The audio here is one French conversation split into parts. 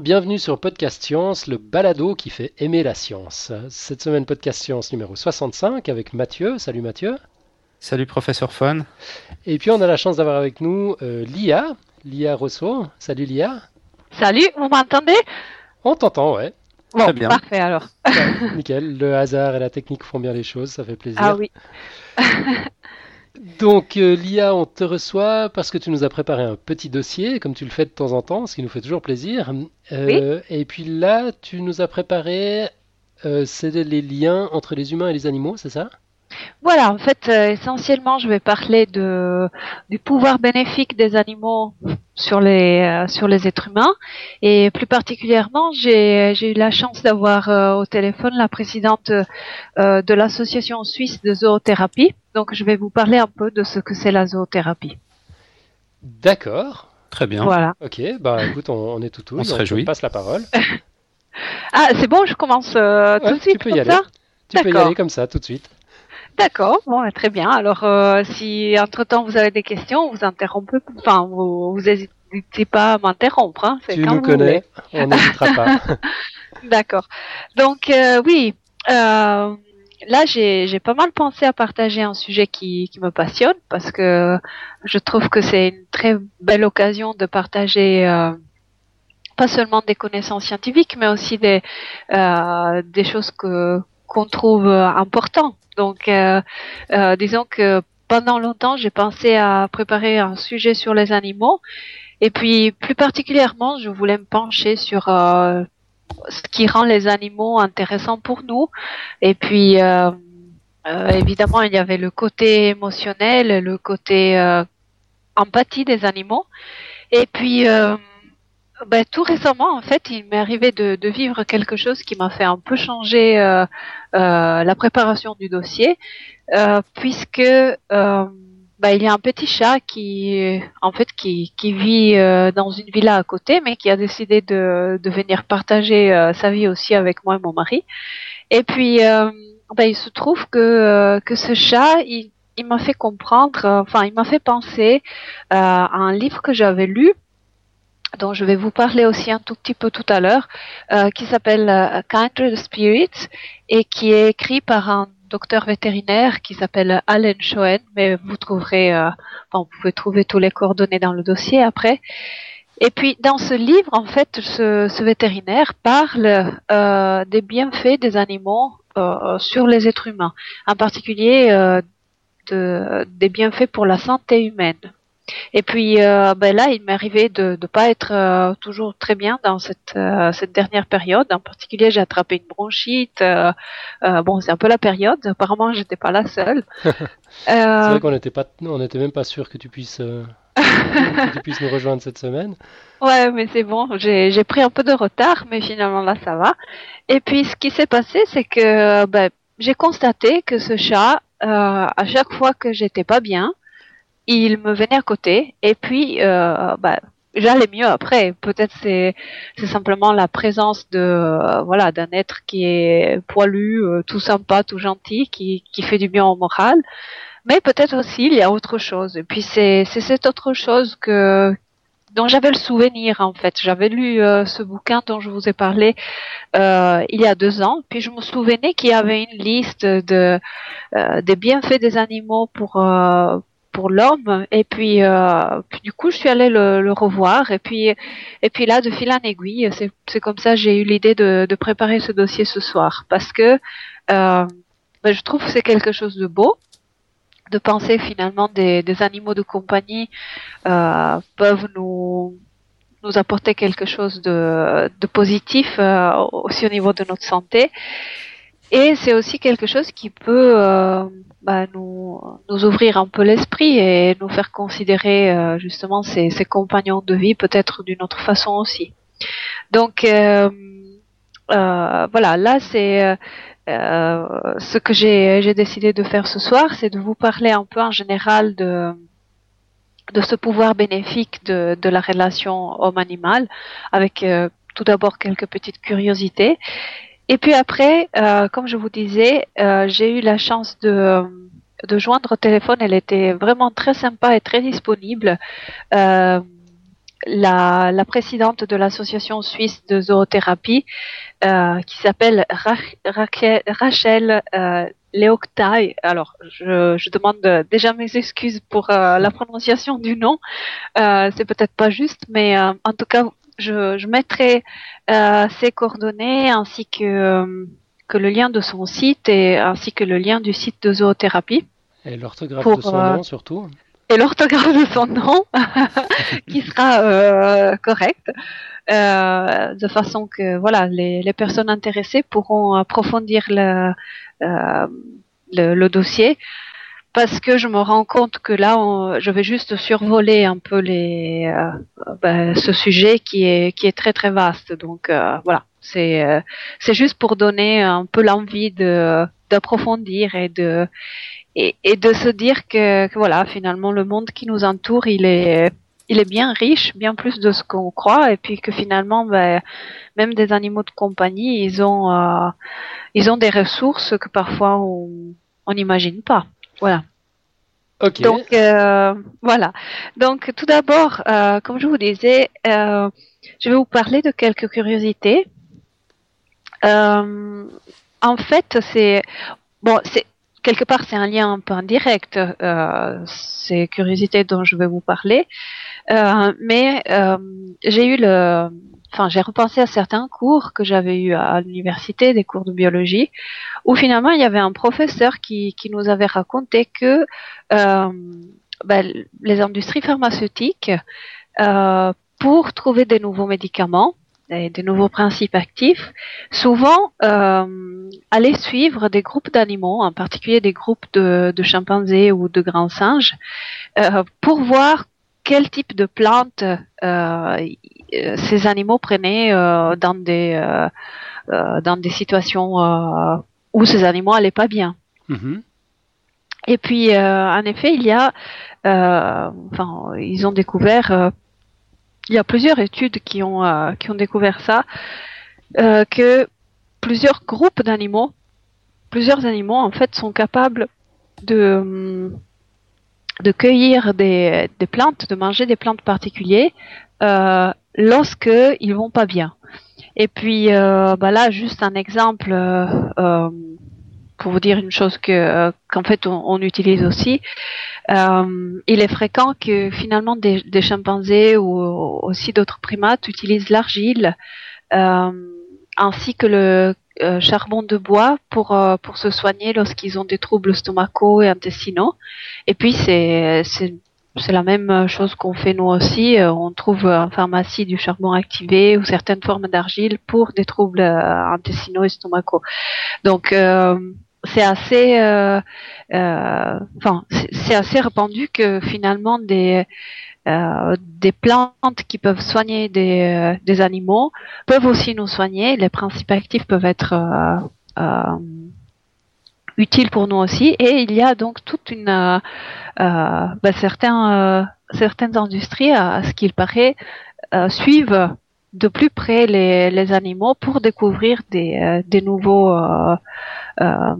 Bienvenue sur Podcast Science, le balado qui fait aimer la science. Cette semaine, Podcast Science numéro 65 avec Mathieu. Salut Mathieu. Salut professeur Fun. Et puis on a la chance d'avoir avec nous euh, Lia, Lia Rousseau. Salut Lia. Salut, vous m'entendez? On t'entend, ouais. Bon, Très bien. parfait alors. Ouais, nickel, le hasard et la technique font bien les choses, ça fait plaisir. Ah oui. Donc euh, Lia, on te reçoit parce que tu nous as préparé un petit dossier, comme tu le fais de temps en temps, ce qui nous fait toujours plaisir. Euh, Et puis là, tu nous as préparé, euh, c'est les liens entre les humains et les animaux, c'est ça? Voilà, en fait, essentiellement, je vais parler de, du pouvoir bénéfique des animaux sur les, sur les êtres humains. Et plus particulièrement, j'ai j'ai eu la chance d'avoir au téléphone la présidente de l'association suisse de zoothérapie. Donc, je vais vous parler un peu de ce que c'est la zoothérapie. D'accord. Très bien. Voilà. Ok, bah écoute, on, on est tout On se réjouit. passe la parole. Ah, c'est bon, je commence euh, Ouais, tout de suite tu peux y comme aller. ça Tu peux y aller comme ça, tout de suite. D'accord, bon, bah, très bien. Alors, euh, si entre-temps vous avez des questions, vous interrompez, enfin, vous vous n'hésitez pas à m'interrompre. Hein, Tu quand nous vous voulez. connais, on n'hésitera pas. D'accord. Donc, euh, oui, euh, là, j'ai pas mal pensé à partager un sujet qui, qui me passionne parce que je trouve que c'est une très belle occasion de partager euh, pas seulement des connaissances scientifiques, mais aussi des, euh, des choses que qu'on trouve euh, importantes. Donc, euh, euh, disons que pendant longtemps, j'ai pensé à préparer un sujet sur les animaux. Et puis, plus particulièrement, je voulais me pencher sur euh, ce qui rend les animaux intéressants pour nous. Et puis, euh, euh, évidemment, il y avait le côté émotionnel, le côté euh, empathie des animaux. Et puis, euh, ben, tout récemment, en fait, il m'est arrivé de, de vivre quelque chose qui m'a fait un peu changer euh, euh, la préparation du dossier, puisque euh, ben, il y a un petit chat qui, en fait, qui, qui vit euh, dans une villa à côté, mais qui a décidé de, de venir partager euh, sa vie aussi avec moi et mon mari. Et puis, euh, ben, il se trouve que euh, que ce chat, il, il m'a fait comprendre, euh, enfin, il m'a fait penser euh, à un livre que j'avais lu dont je vais vous parler aussi un tout petit peu tout à l'heure, euh, qui s'appelle euh, Kindred Spirits et qui est écrit par un docteur vétérinaire qui s'appelle Alan Schoen, mais vous trouverez, euh, enfin, vous pouvez trouver tous les coordonnées dans le dossier après. Et puis dans ce livre, en fait, ce, vétérinaire parle euh, des bienfaits des animaux euh, sur les êtres humains, en particulier euh, de, des bienfaits pour la santé humaine. Et puis euh, ben là, il m'est arrivé de ne pas être euh, toujours très bien dans cette, euh, cette dernière période. En particulier, j'ai attrapé une bronchite. bon, c'est un peu la période. Apparemment, j'étais pas la seule. C'est vrai qu'on n'était pas, on n'était même pas sûr que tu puisses, que tu puisses nous rejoindre cette semaine. Ouais, mais c'est bon, j'ai pris un peu de retard, mais finalement là ça va. Et puis ce qui s'est passé, c'est que ben, j'ai constaté que ce chat, à chaque fois que j'étais pas bien, il me venait à côté, et puis euh, ben, j'allais mieux après. Peut-être c'est c'est simplement la présence de euh, voilà d'un être qui est poilu, euh, tout sympa, tout gentil, qui qui fait du bien au moral. Mais peut-être aussi il y a autre chose. Et puis c'est c'est cette autre chose que dont j'avais le souvenir en fait. J'avais lu euh, ce bouquin dont je vous ai parlé euh, il y a deux ans, puis je me souvenais qu'il y avait une liste de euh, des bienfaits des animaux pour euh, pour l'homme. Et puis, euh, du coup je suis allée le, le revoir. Et puis et puis là de fil en aiguille c'est comme ça j'ai eu l'idée de, de préparer ce dossier ce soir. Parce que euh, ben, je trouve que c'est quelque chose de beau de penser finalement des, des animaux de compagnie euh, peuvent nous nous apporter quelque chose de, de positif euh, aussi au niveau de notre santé. Et c'est aussi quelque chose qui peut euh, bah, nous, nous ouvrir un peu l'esprit et nous faire considérer euh, justement ces, ces compagnons de vie peut-être d'une autre façon aussi. Donc euh, euh, voilà, là c'est euh, euh, ce que j'ai décidé de faire ce soir, c'est de vous parler un peu en général de de ce pouvoir bénéfique de, de la relation homme-animal, avec tout d'abord quelques petites curiosités. Et puis après, euh, comme je vous disais, euh, j'ai eu la chance de, de joindre au téléphone. Elle était vraiment très sympa et très disponible. Euh, la, la présidente de l'association suisse de zoothérapie euh, qui s'appelle Rachel euh, Alors, je, je, demande déjà mes excuses pour euh, la prononciation du nom. Euh, c'est peut-être pas juste, mais euh, en tout cas, je, je mettrai ses coordonnées ainsi que que le lien de son site et ainsi que le lien du site de zoothérapie. Et l'orthographe de son nom surtout et l'orthographe de son nom qui sera euh, correcte euh, de façon que voilà les, les, personnes intéressées pourront approfondir le, euh, le, le, dossier parce que je me rends compte que là je vais juste survoler un peu les euh, ben, ce sujet qui est qui est très très vaste. Donc euh, voilà. C'est euh, juste pour donner un peu l'envie d'approfondir et de et, de se dire que, que, voilà finalement le monde qui nous entoure il est il est bien riche bien plus de ce qu'on croit. Et puis que finalement ben, même des animaux de compagnie ils ont euh, ils ont des ressources que parfois on n'imagine pas voilà okay. donc euh, voilà donc tout d'abord euh, comme je vous disais euh, je vais vous parler de quelques curiosités euh, en fait c'est bon c'est quelque part, c'est un lien un peu indirect, euh, ces curiosités dont je vais vous parler. Euh, mais euh, j'ai eu le, enfin, j'ai repensé à certains cours que j'avais eu à l'université, des cours de biologie, où finalement il y avait un professeur qui, qui nous avait raconté que euh, ben, les industries pharmaceutiques, euh, pour trouver des nouveaux médicaments, des, nouveaux principes actifs, souvent euh, aller suivre des groupes d'animaux, en particulier des groupes de, de chimpanzés ou de grands singes, euh, pour voir quel type de plantes euh, ces animaux prenaient euh, dans des euh, euh, dans des situations où ces animaux allaient pas bien. Mm-hmm. Et puis, en effet, il y a, enfin, ils ont découvert il y a plusieurs études qui ont, euh, qui ont découvert ça, euh, que plusieurs groupes d'animaux, plusieurs animaux en fait sont capables de, de cueillir des, des plantes, de manger des plantes particulières euh, lorsque ils vont pas bien. Et puis euh, bah là, juste un exemple euh, pour vous dire une chose que qu'en fait on, on, utilise aussi. Euh, il est fréquent que finalement des, des chimpanzés ou aussi d'autres primates utilisent l'argile euh, ainsi que le euh, charbon de bois pour euh, pour se soigner lorsqu'ils ont des troubles stomacaux et intestinaux. Et puis c'est c'est c'est la même chose qu'on fait nous aussi. Euh, on trouve en pharmacie du charbon activé ou certaines formes d'argile pour des troubles intestinaux et stomacaux. Donc c'est assez, euh, euh, enfin, c'est assez répandu que finalement des euh, des plantes qui peuvent soigner des, des animaux peuvent aussi nous soigner. Les principes actifs peuvent être utiles pour nous aussi. Et il y a donc toute une ben, certains certaines industries, à, ce qu'il paraît, suivent de plus près les, les animaux pour découvrir des, des nouveaux euh, euh,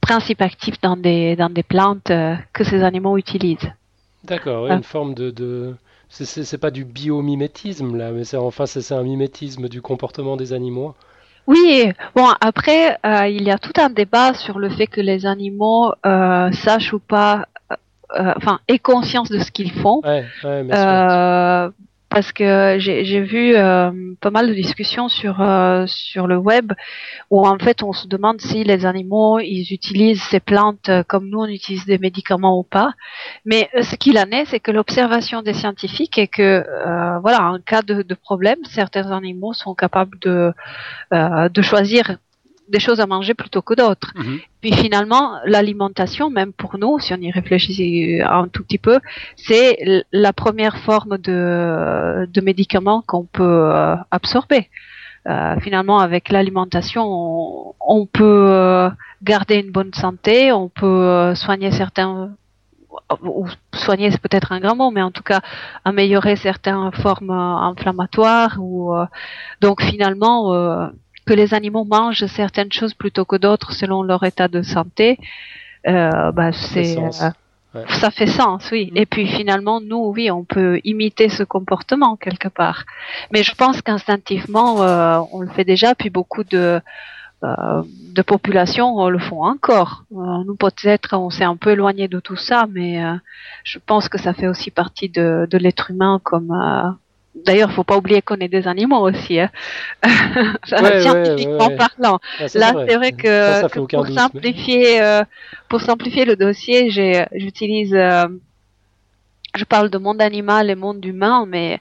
principes actifs dans des, dans des plantes euh, que ces animaux utilisent. D'accord, une forme de... de... C'est pas du biomimétisme là, mais c'est enfin c'est un mimétisme du comportement des animaux. Oui, bon après euh, il y a tout un débat sur le fait que les animaux euh, sachent ou pas, euh, enfin aient conscience de ce qu'ils font. Ouais, ouais, parce que j'ai vu euh, pas mal de discussions sur euh, sur le web où en fait on se demande si les animaux ils utilisent ces plantes comme nous on utilise des médicaments ou pas. Mais euh, ce qu'il en est, c'est que l'observation des scientifiques est que voilà en cas de, de, problème, certains animaux sont capables de de choisir des choses à manger plutôt que d'autres. Mhm. Puis finalement, l'alimentation, même pour nous, si on y réfléchit un tout petit peu, c'est la première forme de, de médicament qu'on peut euh, absorber. Euh, finalement, avec l'alimentation, on, on, peut euh, garder une bonne santé, on peut euh, soigner certains ou soigner c'est peut-être un grand mot, mais en tout cas améliorer certaines formes inflammatoires ou donc finalement que les animaux mangent certaines choses plutôt que d'autres selon leur état de santé, euh, bah, c'est euh, Ça fait sens, oui. Et puis finalement, nous, oui, on peut imiter ce comportement quelque part. Mais je pense qu'instinctivement, euh, on le fait déjà. Puis beaucoup de euh, de populations le font encore. Euh, nous, peut-être, on s'est un peu éloigné de tout ça, mais je pense que ça fait aussi partie de, de l'être humain comme D'ailleurs, faut pas oublier qu'on est des animaux aussi, hein. scientifiquement parlant. Là, c'est vrai que, pour simplifier, euh, pour simplifier le dossier, j'ai, j'utilise, euh, je parle de monde animal et monde humain, mais,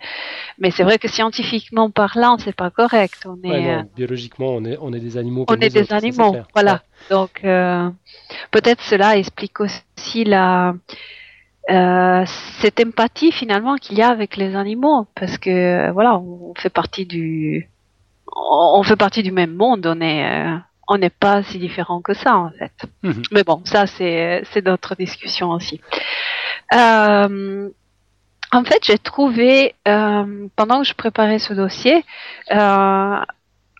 mais c'est vrai que scientifiquement parlant, c'est pas correct. On est, euh, biologiquement, on est, on est des animaux. on est des animaux, voilà. Donc, peut-être cela explique aussi la euh, cette empathie finalement qu'il y a avec les animaux parce que voilà on fait partie du on fait partie du même monde on est euh, on n'est pas si différent que ça en fait mhm. mais bon ça c'est c'est d'autres discussions aussi euh, en fait j'ai trouvé euh, pendant que je préparais ce dossier euh,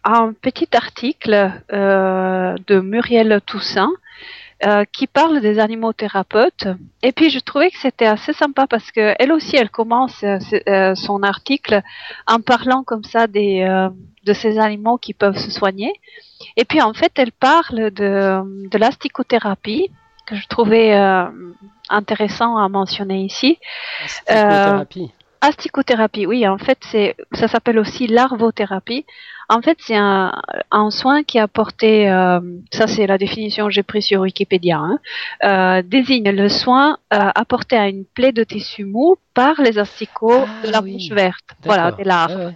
un petit article de Muriel Toussaint euh, qui parle des animaux thérapeutes. Et puis je trouvais que c'était assez sympa parce que elle aussi, elle commence euh, euh, son article en parlant comme ça des de ces animaux qui peuvent se soigner. Et puis en fait, elle parle de de l'asticothérapie que je trouvais intéressant à mentionner ici. Asticothérapie. Asticothérapie, oui, en fait, c'est ça s'appelle aussi larvothérapie. En fait, c'est un, un, soin qui est apporté, euh, ça c'est la définition que j'ai prise sur Wikipédia, hein, euh, désigne le soin euh, apporté à une plaie de tissu mou par les asticots ah de la bouche verte, voilà, des larves.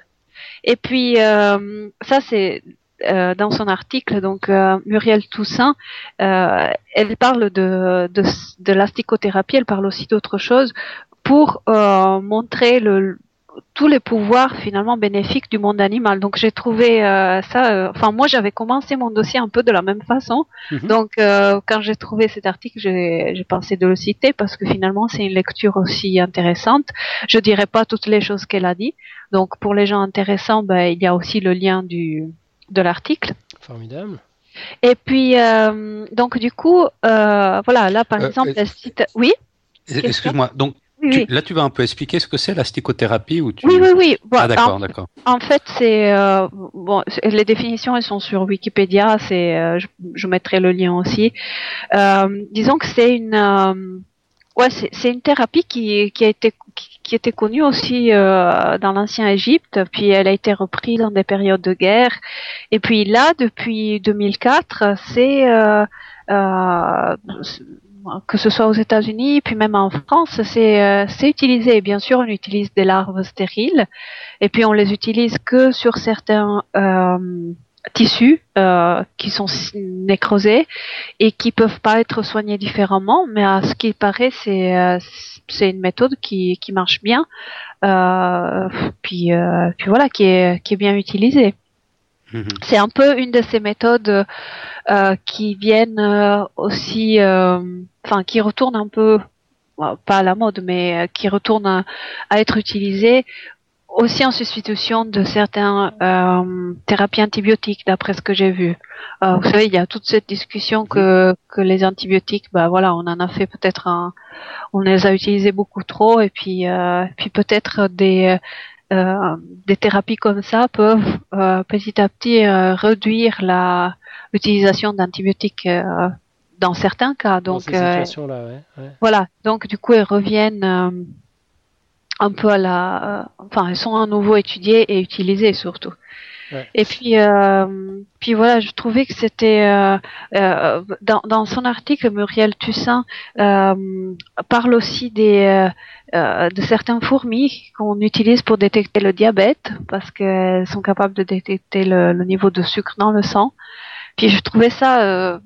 Et puis euh, ça c'est euh, dans son article, donc euh, Muriel Toussaint, euh, elle parle de, de, de l'asticothérapie, elle parle aussi d'autre chose pour montrer le, tous les pouvoirs finalement bénéfiques du monde animal. Donc j'ai trouvé euh, ça. Euh, enfin moi j'avais commencé mon dossier un peu de la même façon. Mhm. Donc euh, quand j'ai trouvé cet article, j'ai pensé de le citer parce que finalement c'est une lecture aussi intéressante. Je dirais pas toutes les choses qu'elle a dit. Donc pour les gens intéressants, ben, il y a aussi le lien du de l'article. Formidable. Et puis donc du coup voilà là par exemple le site. Oui? Excuse-moi. Donc là, tu vas un peu expliquer ce que c'est la sticothérapie ou tu... Oui, oui, oui. ah, d'accord, d'accord. En fait, c'est euh, bon, les définitions, elles sont sur Wikipédia. C'est, euh, je, je, mettrai le lien aussi. Euh, disons que c'est une, euh, ouais, c'est une thérapie qui, qui a été qui, était connue aussi euh, dans l'ancien Égypte, puis elle a été reprise dans des périodes de guerre. Et puis là, depuis 2004, c'est euh, que ce soit aux États-Unis, puis même en France, c'est euh, utilisé. Bien sûr, on utilise des larves stériles, et puis on les utilise que sur certains euh, tissus euh, qui sont nécrosés et qui peuvent pas être soignés différemment. Mais à ce qui paraît, c'est euh, c'est une méthode qui qui marche bien, euh, puis puis voilà, qui est qui est bien utilisée. Mhm. C'est un peu une de ces méthodes euh, qui viennent euh, aussi, euh, enfin, qui retournent un peu, pas à la mode, mais qui retournent à, être utilisées aussi en substitution de certaines thérapies antibiotiques, d'après ce que j'ai vu. vous savez, il y a toute cette discussion que, que les antibiotiques, bah voilà, on en a fait peut-être un, on les a utilisés beaucoup trop, et puis, puis peut-être des euh, des thérapies comme ça peuvent euh, petit à petit euh, réduire la l'utilisation d'antibiotiques dans certains cas. Donc, voilà. Donc, du coup, elles reviennent un peu à la, enfin, elles sont à nouveau étudiées et utilisées surtout. Et puis, euh, puis voilà, je trouvais que c'était euh, euh, dans, dans son article, Muriel Tussin euh, parle aussi des euh, de certaines fourmis qu'on utilise pour détecter le diabète parce qu'elles sont capables de détecter le, le, niveau de sucre dans le sang. Puis je trouvais ça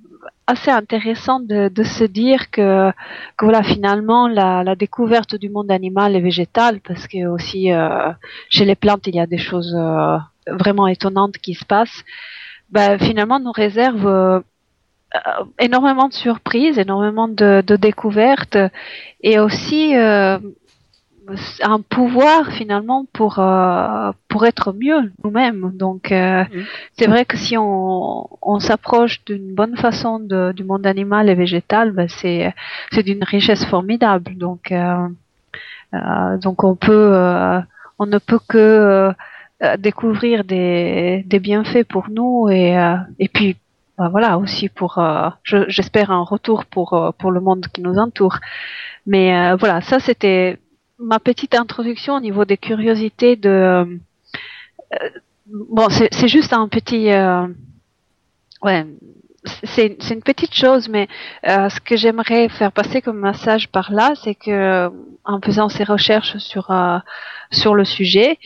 assez intéressant de, de, se dire que, que voilà finalement la, la, découverte du monde animal et végétal parce que aussi euh, chez les plantes il y a des choses euh, vraiment étonnantes qui se passent, bah, finalement nous réserve euh, énormément de surprises, énormément de, de, découvertes et aussi euh, un pouvoir finalement pour euh, pour être mieux nous-mêmes. Donc euh, mm. c'est vrai que si on, on s'approche d'une bonne façon de, du monde animal et végétal, ben c'est c'est d'une richesse formidable. Donc euh, euh donc on peut on ne peut que découvrir des, des bienfaits pour nous et et puis ben voilà aussi pour j'espère un retour pour pour le monde qui nous entoure. Mais voilà, ça c'était ma petite introduction au niveau des curiosités de. Euh, bon, c'est juste un petit. Euh, ouais, c'est une petite chose, mais euh, ce que j'aimerais faire passer comme message par là, c'est que en faisant ces recherches sur sur le sujet,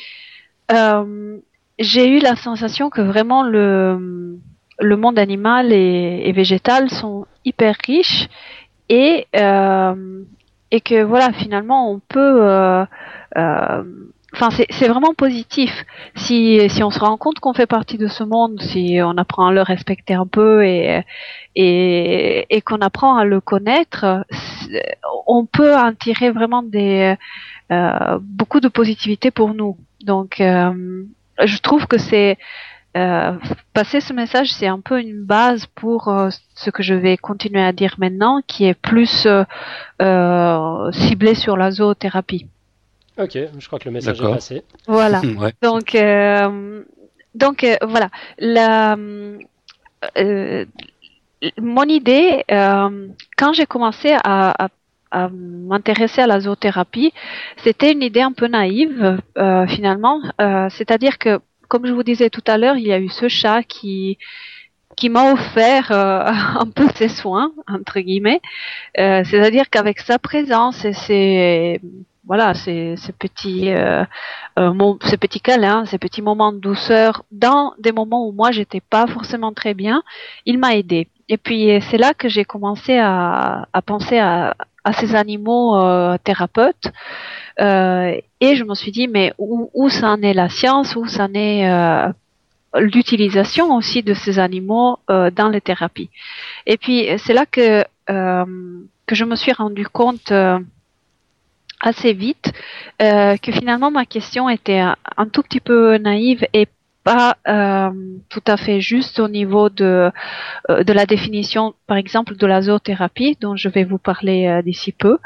j'ai eu la sensation que vraiment le le monde animal et, végétal sont hyper riches et et que voilà finalement on peut euh, euh, enfin c'est vraiment positif. Si si on se rend compte qu'on fait partie de ce monde si on apprend à le respecter un peu et et, et qu'on apprend à le connaître on peut en tirer vraiment des euh, beaucoup de positivité pour nous donc je trouve que c'est euh, passer ce message, c'est un peu une base pour euh, ce que je vais continuer à dire maintenant, qui est plus euh, ciblé sur la zoothérapie. Ok, je crois que le message est passé. Voilà. Donc, donc voilà. La, mon idée, quand j'ai commencé à, à m'intéresser à la zoothérapie, c'était une idée un peu naïve finalement. C'est-à-dire que comme je vous disais tout à l'heure, il y a eu ce chat qui qui m'a offert euh, un peu ses soins entre guillemets, euh, c'est-à-dire qu'avec sa présence et ses voilà ces, ces petits euh, euh ces petits câlins, ces petits moments de douceur dans des moments où moi j'étais pas forcément très bien, il m'a aidé. Et puis c'est là que j'ai commencé à, à penser à, à ces animaux thérapeutes. Euh, et je me suis dit, mais où, où ça en est la science, où ça en est euh, l'utilisation aussi de ces animaux euh, dans les thérapies. Et puis c'est là que que je me suis rendu compte assez vite euh, que finalement ma question était un, tout petit peu naïve et pas euh, tout à fait juste au niveau de de la définition, par exemple, de la zoothérapie dont je vais vous parler d'ici peu.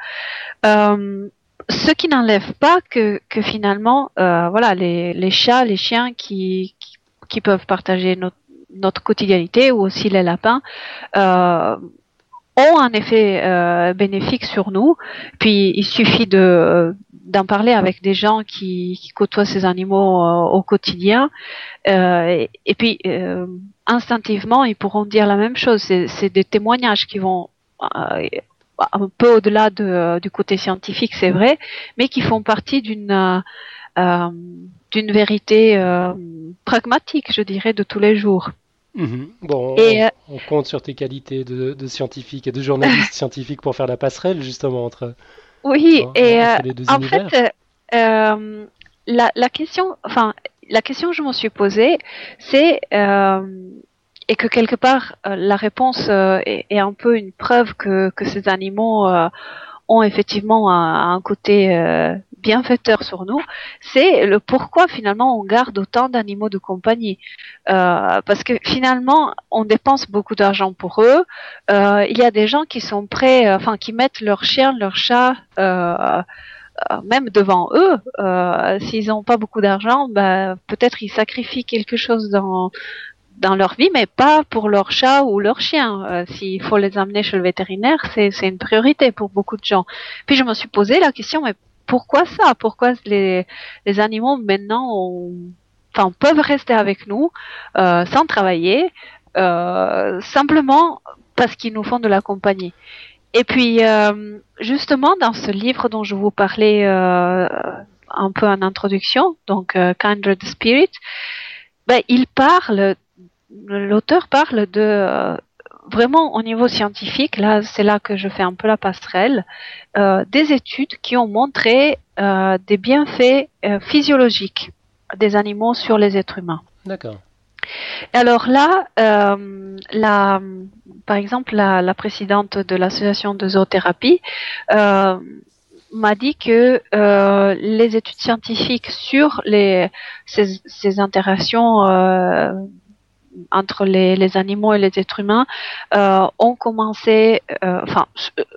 Ce qui n'enlève pas que, que finalement, euh, voilà, les, les, chats, les chiens qui, qui, peuvent partager notre, notre, ou aussi les lapins euh, ont un effet euh, bénéfique sur nous. Puis il suffit de d'en parler avec des gens qui, côtoient ces animaux euh, au quotidien, euh, et, puis instinctivement ils pourront dire la même chose. C'est des témoignages qui vont un peu au-delà de, du côté scientifique, c'est vrai, mais qui font partie d'une d'une vérité pragmatique, je dirais, de tous les jours. Mhm. Bon, et, on, compte sur tes qualités de, de, scientifique et de journaliste scientifique pour faire la passerelle justement entre. Oui, et en fait, la, la, question, enfin, la question que je me suis posée, c'est et que quelque part euh, la réponse euh, est, un peu une preuve que, que ces animaux euh, ont effectivement un, un côté bienfaiteur sur nous, c'est le pourquoi finalement on garde autant d'animaux de compagnie. Euh, parce que finalement, on dépense beaucoup d'argent pour eux. Euh, il y a des gens qui sont prêts, enfin qui mettent leur chien, leur chat. Euh, même devant eux, s'ils n'ont pas beaucoup d'argent, bah, peut-être ils sacrifient quelque chose dans dans leur vie, mais pas pour leur chat ou leur chien. Euh, S'il faut les amener chez le vétérinaire, c'est une priorité pour beaucoup de gens. Puis je me suis posé la question, mais pourquoi ça? Pourquoi les, les animaux maintenant enfin, peuvent rester avec nous euh, sans travailler, euh, simplement parce qu'ils nous font de la compagnie? Et puis, euh, justement, dans ce livre dont je vous parlais euh, un peu en introduction, donc Kindred Spirit, ben, il parle l'auteur parle de euh, vraiment au niveau scientifique, là c'est là que je fais un peu la passerelle, euh, des études qui ont montré euh, des bienfaits physiologiques des animaux sur les êtres humains. D'accord. Alors là, la, par exemple, la, présidente de l'association de zoothérapie m'a dit que euh, les études scientifiques sur les ces, ces interactions euh, entre les, les, animaux et les êtres humains euh, ont commencé, euh, enfin,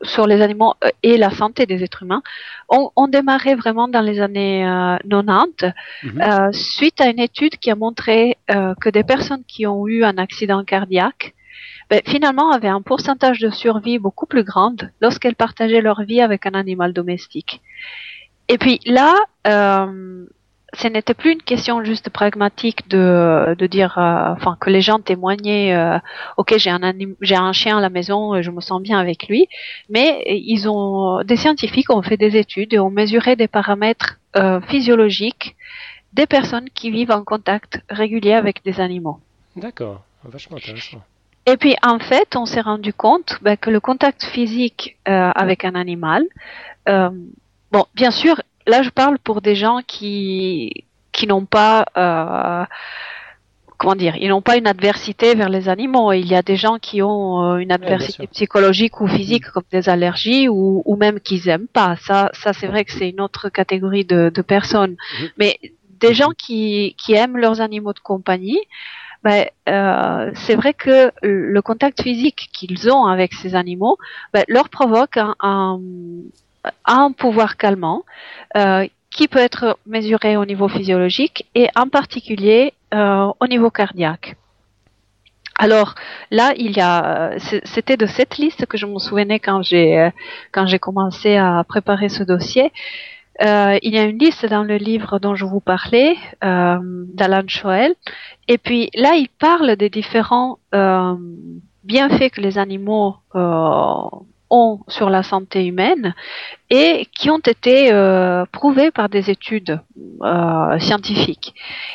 sur les animaux et la santé des êtres humains, ont, ont démarré vraiment dans les années 90, mhm. suite à une étude qui a montré que des personnes qui ont eu un accident cardiaque ben, finalement avaient un pourcentage de survie beaucoup plus grande lorsqu'elles partageaient leur vie avec un animal domestique. Et puis là, euh, ce n'était plus une question juste pragmatique de, de dire, euh, enfin que les gens témoignaient, euh, ok j'ai un j'ai un chien à la maison, je me sens bien avec lui, mais ils ont des scientifiques ont fait des études et ont mesuré des paramètres euh, physiologiques des personnes qui vivent en contact régulier avec des animaux. D'accord, vachement intéressant. Et puis en fait, on s'est rendu compte ben, que le contact physique euh, avec un animal, euh, bon, bien sûr, là je parle pour des gens qui qui n'ont pas euh, comment dire, ils n'ont pas une adversité vers les animaux. Il y a des gens qui ont euh, une adversité psychologique ou physique, comme des allergies, ou, ou même qu'ils aiment pas. Ça, ça c'est vrai que c'est une autre catégorie de, de personnes. Mhm. Mais des gens qui, qui aiment leurs animaux de compagnie, ben, euh, c'est vrai que le contact physique qu'ils ont avec ces animaux ben, leur provoque un, un, pouvoir calmant euh, qui peut être mesuré au niveau physiologique et en particulier euh, au niveau cardiaque. Alors là, il y a, c'était de cette liste que je me souvenais quand j'ai quand j'ai commencé à préparer ce dossier. Euh, il y a une liste dans le livre dont je vous parlais, euh, d'Alan Schoel. Et puis là, il parle des différents euh, bienfaits que les animaux euh, ont sur la santé humaine et qui ont été euh, prouvés par des études euh, scientifiques.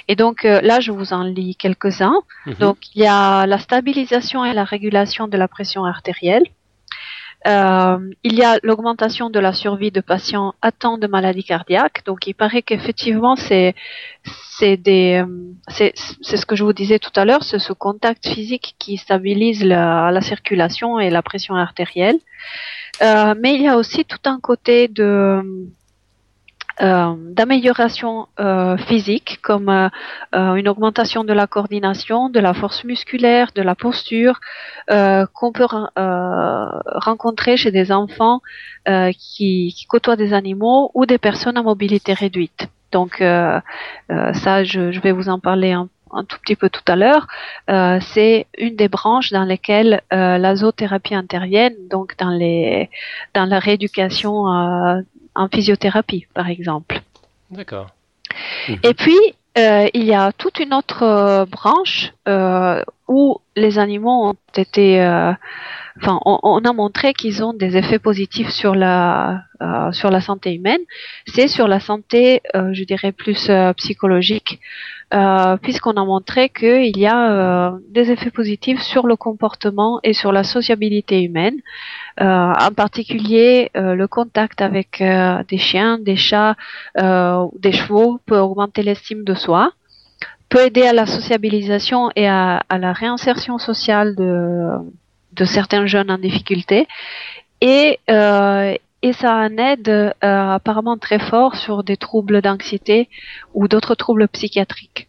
Et donc là, je vous en lis quelques-uns. Mhm. Donc il y a la stabilisation et la régulation de la pression artérielle. Euh, il y a l'augmentation de la survie de patients atteints de maladies cardiaques. Donc, il paraît qu'effectivement, c'est c'est des euh, c'est ce que je vous disais tout à l'heure, c'est ce contact physique qui stabilise la, la circulation et la pression artérielle. Euh, mais il y a aussi tout un côté de d'amélioration euh, physique comme euh, une augmentation de la coordination, de la force musculaire, de la posture qu'on peut rencontrer chez des enfants qui, côtoient des animaux ou des personnes à mobilité réduite. Donc ça, je, vais vous en parler un, un tout petit peu tout à l'heure, euh, c'est une des branches dans lesquelles euh, la zoothérapie intervient, donc dans la rééducation euh, en physiothérapie, par exemple. D'accord. Et puis, euh, il y a toute une autre euh, branche euh, où les animaux ont été, enfin, on, on, a montré qu'ils ont des effets positifs sur la sur la santé humaine. C'est sur la santé, je dirais plus psychologique, puisqu'on a montré qu'il y a des effets positifs sur le comportement et sur la sociabilité humaine. Euh, en particulier, euh, le contact avec euh, des chiens, des chats, des chevaux peut augmenter l'estime de soi, peut aider à la sociabilisation et à, la réinsertion sociale de, de certains jeunes en difficulté. Et, et ça a un aide euh, apparemment très fort sur des troubles d'anxiété ou d'autres troubles psychiatriques.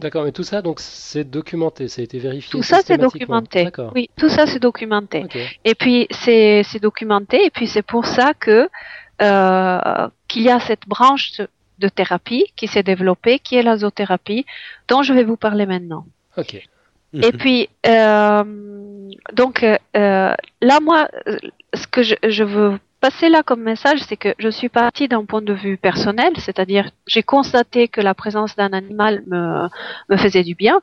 D'accord, mais tout ça, donc, c'est documenté, ça a été vérifié. Tout ça, c'est documenté. Oui, tout ça, c'est documenté. Et puis, c'est documenté, et puis c'est pour ça que euh, qu'il y a cette branche de thérapie qui s'est développée, qui est la zoothérapie, dont je vais vous parler maintenant. Ok. Et puis, euh, donc, euh, là, moi, ce que je, je veux passer là comme message, c'est que je suis partie d'un point de vue personnel, c'est-à-dire j'ai constaté que la présence d'un animal me, faisait du bien.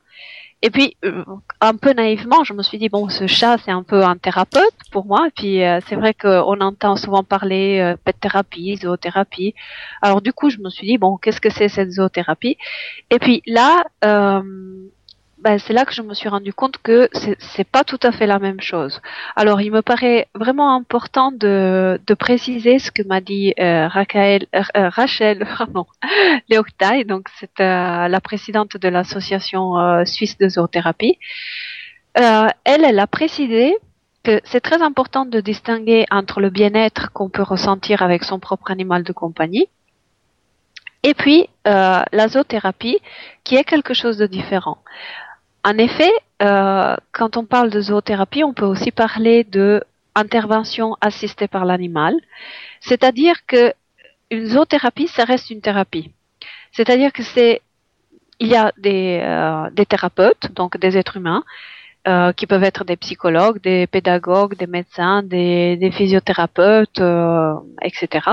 Et puis, euh, un peu naïvement, je me suis dit, bon, ce chat, c'est un peu un thérapeute pour moi. Et puis, euh, c'est vrai qu'on entend souvent parler euh, thérapie, zoothérapie. Alors, du coup, je me suis dit, bon, qu'est-ce que c'est cette zoothérapie? Et puis là, euh, ben, c'est là que je me suis rendu compte que c'est pas tout à fait la même chose. Alors, il me paraît vraiment important de, de préciser ce que m'a dit euh, euh, euh Rachel pardon, donc c'est euh, la présidente de l'association euh, suisse de zoothérapie. elle, elle a précisé que c'est très important de distinguer entre le bien-être qu'on peut ressentir avec son propre animal de compagnie et puis euh, la zoothérapie qui est quelque chose de différent. En effet, euh, quand on parle de zoothérapie, on peut aussi parler de intervention assistée par l'animal, c'est-à-dire que une zoothérapie, ça reste une thérapie. C'est-à-dire que c'est il y a des, euh, des thérapeutes, donc des êtres humains, euh, qui peuvent être des psychologues, des pédagogues, des médecins, des, des physiothérapeutes, euh, etc.,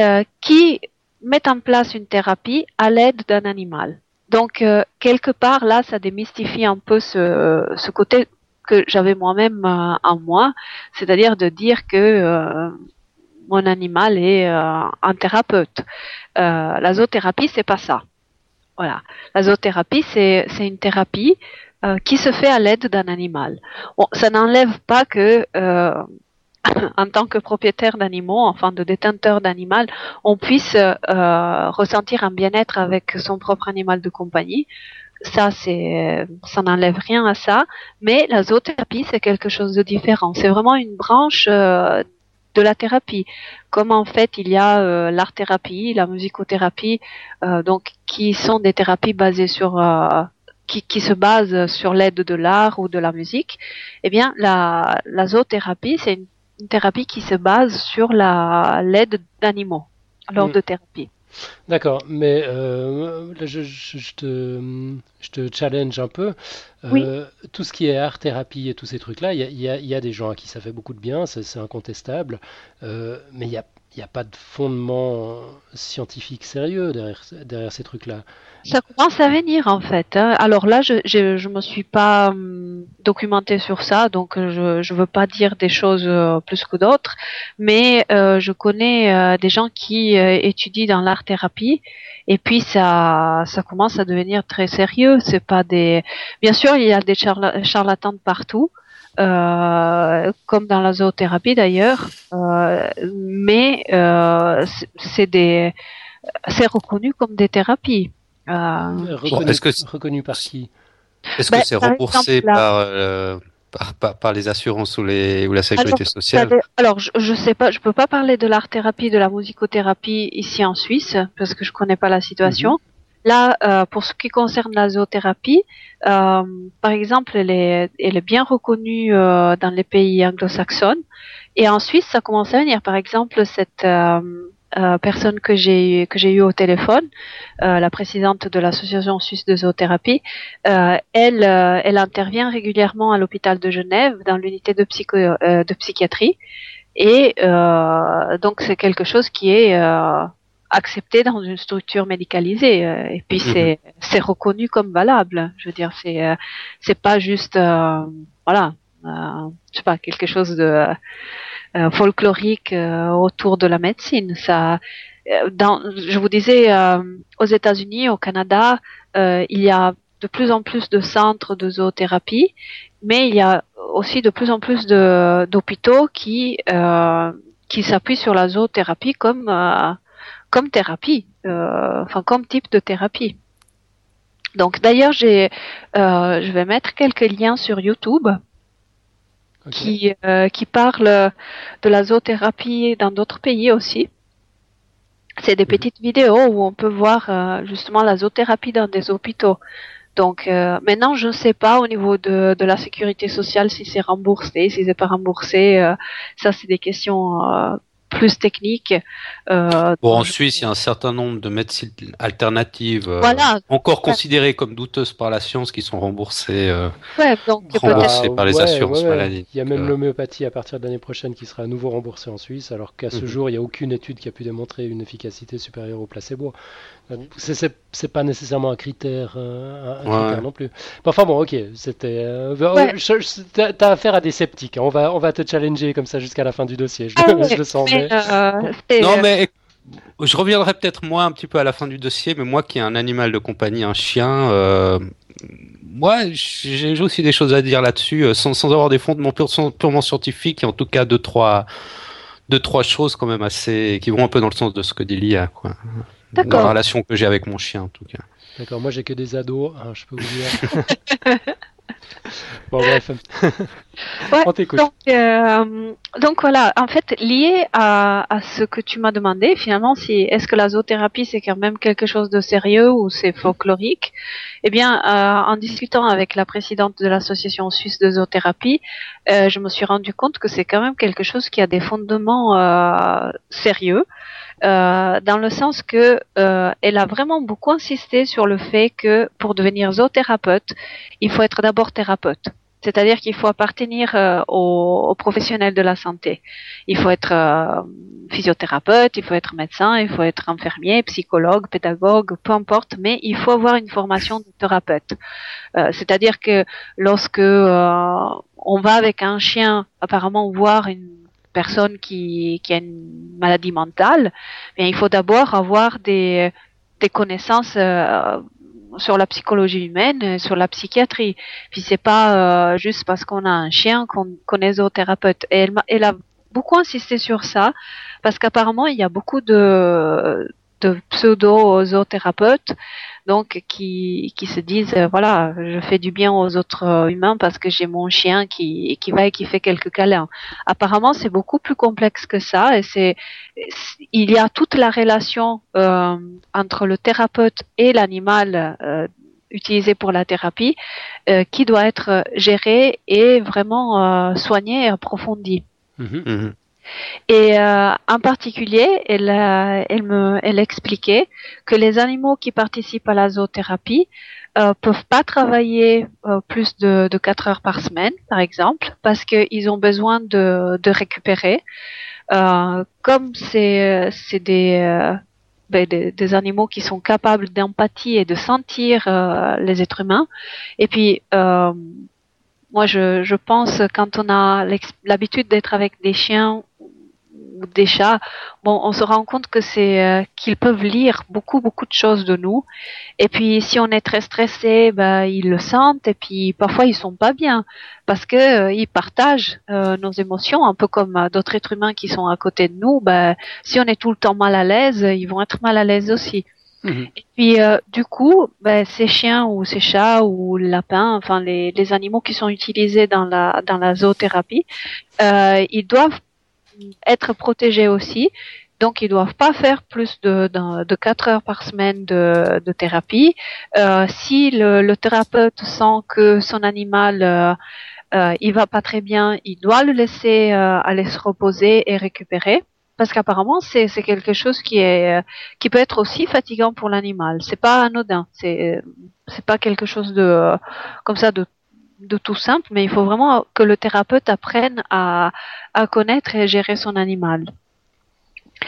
euh, qui mettent en place une thérapie à l'aide d'un animal. Donc, euh, quelque part, là, ça démystifie un peu ce, ce côté que j'avais moi-même euh, en moi, c'est-à-dire de dire que mon animal est un thérapeute. la zoothérapie, c'est pas ça. Voilà. La zoothérapie, c'est, une thérapie euh, qui se fait à l'aide d'un animal. Bon, ça n'enlève pas que, euh, en tant que propriétaire d'animaux, enfin de détenteur d'animal, on puisse euh, ressentir un bien-être avec son propre animal de compagnie. Ça, c'est, ça n'enlève rien à ça. Mais la zoothérapie, c'est quelque chose de différent. C'est vraiment une branche euh, de la thérapie. Comme en fait, il y a euh, l'art-thérapie, la musicothérapie, euh, donc qui sont des thérapies basées sur qui, qui se base sur l'aide de l'art ou de la musique, eh bien, la, la zoothérapie, c'est une, une, thérapie qui se base sur la l'aide d'animaux lors mmh. de thérapie. D'accord, mais euh, là, je, je, je, te, je te challenge un peu. Euh, oui. Tout ce qui est art thérapie et tous ces trucs-là, il y, y, y a, des gens à qui ça fait beaucoup de bien, c'est incontestable, euh, mais il n'y a, y a, pas de fondement scientifique sérieux derrière, ces trucs-là. Ça commence à venir en fait. Hein. Alors là, je, je me suis pas hum, documentée sur ça, donc je je veux pas dire des choses euh, plus que d'autres, mais euh, je connais euh, des gens qui euh, étudient dans l'art thérapie et puis ça commence à devenir très sérieux. C'est pas des bien sûr il y a des charla charlatans partout. Euh, comme dans la zoothérapie d'ailleurs, euh, mais c'est des c'est reconnu comme des thérapies. Euh, reconnu, est-ce que reconnu par qui? Est-ce bah, que c'est remboursé exemple, par, euh, par, par, par, les assurances ou, les, ou la sécurité alors, sociale? Alors, je, je sais pas, je peux pas parler de l'art-thérapie, de la musicothérapie ici en Suisse, parce que je connais pas la situation. Mm -hmm. Là, euh, pour ce qui concerne la zoothérapie, euh, par exemple, elle est, elle est bien reconnue euh, dans les pays anglo-saxons. Et en Suisse, ça commence à venir. Par exemple, cette euh, euh, personne que j'ai que j'ai eu au téléphone, euh, la présidente de l'association suisse de zoothérapie, elle elle intervient régulièrement à l'hôpital de Genève dans l'unité de psycho de psychiatrie et donc c'est quelque chose qui est accepté dans une structure médicalisée et puis c'est mm -hmm. c'est reconnu comme valable. Je veux dire c'est c'est pas juste voilà je sais pas quelque chose de euh, folklorique euh, autour de la médecine. Ça, euh, dans, je vous disais, aux États-Unis, au Canada, il y a de plus en plus de centres de zoothérapie, mais il y a aussi de plus en plus d'hôpitaux qui qui s'appuient sur la zoothérapie comme comme thérapie, enfin comme type de thérapie. Donc d'ailleurs, j'ai, je vais mettre quelques liens sur YouTube Okay. qui, euh, qui parle de la zoothérapie dans d'autres pays aussi. C'est des petites vidéos où on peut voir euh, justement la zoothérapie dans des hôpitaux. Donc euh, maintenant, je ne sais pas au niveau de, de la sécurité sociale si c'est remboursé, si c'est pas remboursé. ça, c'est des questions plus technique. Euh, bon, en Suisse, il y a un certain nombre de médecines alternatives euh, voilà. encore ouais. considérées comme douteuses par la science qui sont remboursées, euh, ouais, donc, remboursées par les ouais, assurances maladie. Il y a même l'homéopathie à partir de l'année prochaine qui sera à nouveau remboursée en Suisse, alors qu'à ce mmh. jour, il n'y a aucune étude qui a pu démontrer une efficacité supérieure au placebo. C'est pas nécessairement un critère, un, un critère non plus. Bon, enfin bon, ok, c'était. T'as affaire à des sceptiques. Hein. On va, on va te challenger comme ça jusqu'à la fin du dossier. Je, ah, je le sens. Mais... Euh, non, mais je reviendrai peut-être moi un petit peu à la fin du dossier, mais moi qui ai un animal de compagnie, un chien, euh, moi j'ai aussi des choses à dire là-dessus, euh, sans, sans, avoir des fondements purement, purement scientifiques, et en tout cas deux trois, deux, trois choses quand même assez qui vont un peu dans le sens de ce que dit Lia, quoi. Dans la relation que j'ai avec mon chien en tout cas. D'accord, moi j'ai que des ados, hein, je peux vous dire. bon bref. Ouais, donc, euh, donc voilà, en fait, lié à, à ce que tu m'as demandé, finalement, si est-ce que la zoothérapie c'est quand même quelque chose de sérieux ou c'est folklorique? Eh bien, euh, en discutant avec la présidente de l'association suisse de zoothérapie, euh, je me suis rendu compte que c'est quand même quelque chose qui a des fondements euh, sérieux. Euh, dans le sens que euh, elle a vraiment beaucoup insisté sur le fait que pour devenir zoothérapeute, il faut être d'abord thérapeute. C'est-à-dire qu'il faut appartenir euh, aux, professionnels de la santé. Il faut être euh, physiothérapeute, il faut être médecin, il faut être infirmier, psychologue, pédagogue, peu importe, mais il faut avoir une formation de thérapeute. Euh, c'est-à-dire que lorsque on va avec un chien apparemment voir une personne qui, qui a une maladie mentale, bien, il faut d'abord avoir des, des connaissances euh, sur la psychologie humaine, sur la psychiatrie. Puis c'est pas euh, juste parce qu'on a un chien qu'on connaît zoothérapeute. Et elle, elle a beaucoup insisté sur ça parce qu'apparemment il y a beaucoup de de pseudo-zoothérapeutes, donc qui, qui se disent euh, voilà, je fais du bien aux autres humains parce que j'ai mon chien qui, qui va et qui fait quelques câlins. Apparemment, c'est beaucoup plus complexe que ça et c'est il y a toute la relation euh, entre le thérapeute et l'animal euh, utilisé pour la thérapie qui doit être gérée et vraiment soignée et approfondie. Mmh. Mmh. Et euh, en particulier, elle, euh, elle me, elle expliquait que les animaux qui participent à la zoothérapie euh, peuvent pas travailler euh, plus de, de 4 heures par semaine, par exemple, parce qu'ils ont besoin de, de récupérer. Euh, comme c'est, des, ben, des, des, animaux qui sont capables d'empathie et de sentir les êtres humains, et puis moi, je, je pense quand on a l'habitude d'être avec des chiens ou des chats, bon, on se rend compte que c'est euh, qu'ils peuvent lire beaucoup beaucoup de choses de nous. Et puis si on est très stressé, bah ils le sentent. Et puis parfois ils sont pas bien parce que euh, ils partagent euh, nos émotions, un peu comme d'autres êtres humains qui sont à côté de nous. Bah si on est tout le temps mal à l'aise, ils vont être mal à l'aise aussi. Mmh. Et puis euh, du coup, ben, ces chiens ou ces chats ou lapins, enfin les, les, animaux qui sont utilisés dans la dans la zoothérapie, euh, ils doivent être protégés aussi. Donc ils doivent pas faire plus de de, de 4 heures par semaine de, de thérapie. Euh, si le, le, thérapeute sent que son animal euh, euh, il va pas très bien, il doit le laisser aller se reposer et récupérer parce qu'apparemment c'est quelque chose qui est qui peut être aussi fatigant pour l'animal. C'est pas anodin, c'est c'est pas quelque chose de comme ça de de tout simple, mais il faut vraiment que le thérapeute apprenne à à connaître et gérer son animal.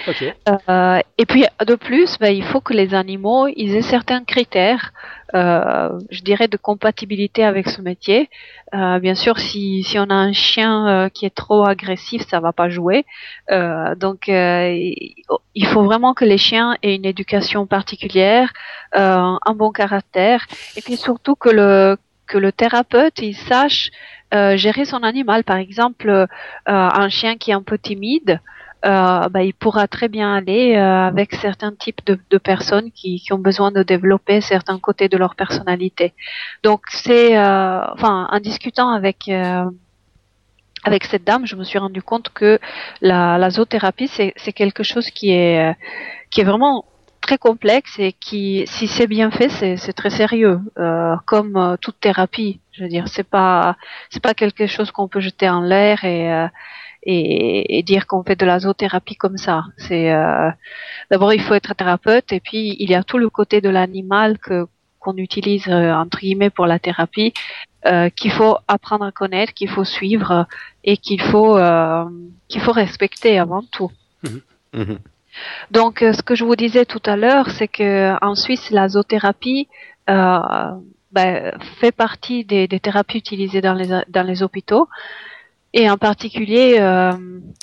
Okay. Euh, et puis de plus, ben, il faut que les animaux ils aient certains critères, euh, je dirais, de compatibilité avec ce métier. Euh, bien sûr, si, si on a un chien euh, qui est trop agressif, ça va pas jouer. Euh, donc, euh, il faut vraiment que les chiens aient une éducation particulière, un bon caractère, et puis surtout que le que le thérapeute il sache gérer son animal. Par exemple, un chien qui est un peu timide euh, bah, il pourra très bien aller euh, avec certains types de, de personnes qui, qui, ont besoin de développer certains côtés de leur personnalité. Donc c'est, euh, enfin, en discutant avec euh, avec cette dame, je me suis rendu compte que la, la zoothérapie c'est quelque chose qui est qui est vraiment très complexe et qui, si c'est bien fait, c'est très sérieux, euh, comme euh, toute thérapie. Je veux dire, c'est pas c'est pas quelque chose qu'on peut jeter en l'air et euh, et, et dire qu'on fait de la zoothérapie comme ça. C'est euh, d'abord il faut être thérapeute et puis il y a tout le côté de l'animal que qu'on utilise euh, entre guillemets pour la thérapie qu'il faut apprendre à connaître, qu'il faut suivre et qu'il faut qu'il faut respecter avant tout. Mmh. Mmh. Donc ce que je vous disais tout à l'heure, c'est que en Suisse la zoothérapie ben, fait partie des, des, thérapies utilisées dans les dans les hôpitaux. Et en particulier, euh,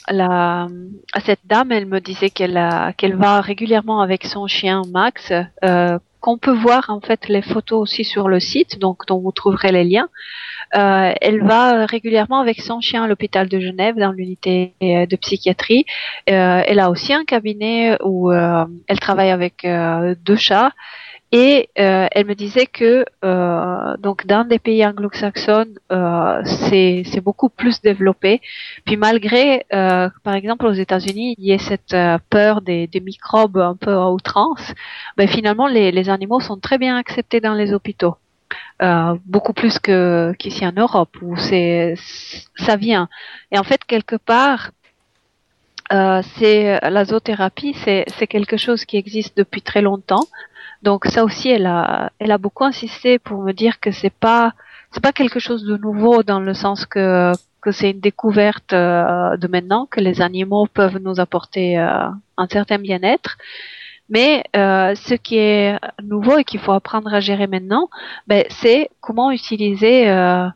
la, cette dame, elle me disait qu'elle qu'elle va régulièrement avec son chien Max, euh, qu'on peut voir en fait les photos aussi sur le site, donc dont vous trouverez les liens. Euh, elle va régulièrement avec son chien à l'hôpital de Genève dans l'unité de psychiatrie. Euh, elle a aussi un cabinet où euh, elle travaille avec deux chats Et euh, elle me disait que euh, donc dans des pays anglo-saxons, euh, c'est beaucoup plus développé. Puis malgré, euh, par exemple aux États-Unis, il y ait cette euh, peur des, des microbes un peu à outrance, ben finalement les, les animaux sont très bien acceptés dans les hôpitaux. Euh, beaucoup plus que qu'ici en Europe où c'est ça vient. Et en fait quelque part, euh, c'est la zoothérapie, c'est quelque chose qui existe depuis très longtemps. Donc ça aussi, elle a elle a beaucoup insisté pour me dire que c'est pas c'est pas quelque chose de nouveau dans le sens que que c'est une découverte euh, de maintenant que les animaux peuvent nous apporter euh, un certain bien-être. Mais euh, ce qui est nouveau et qu'il faut apprendre à gérer maintenant, ben, c'est comment utiliser euh,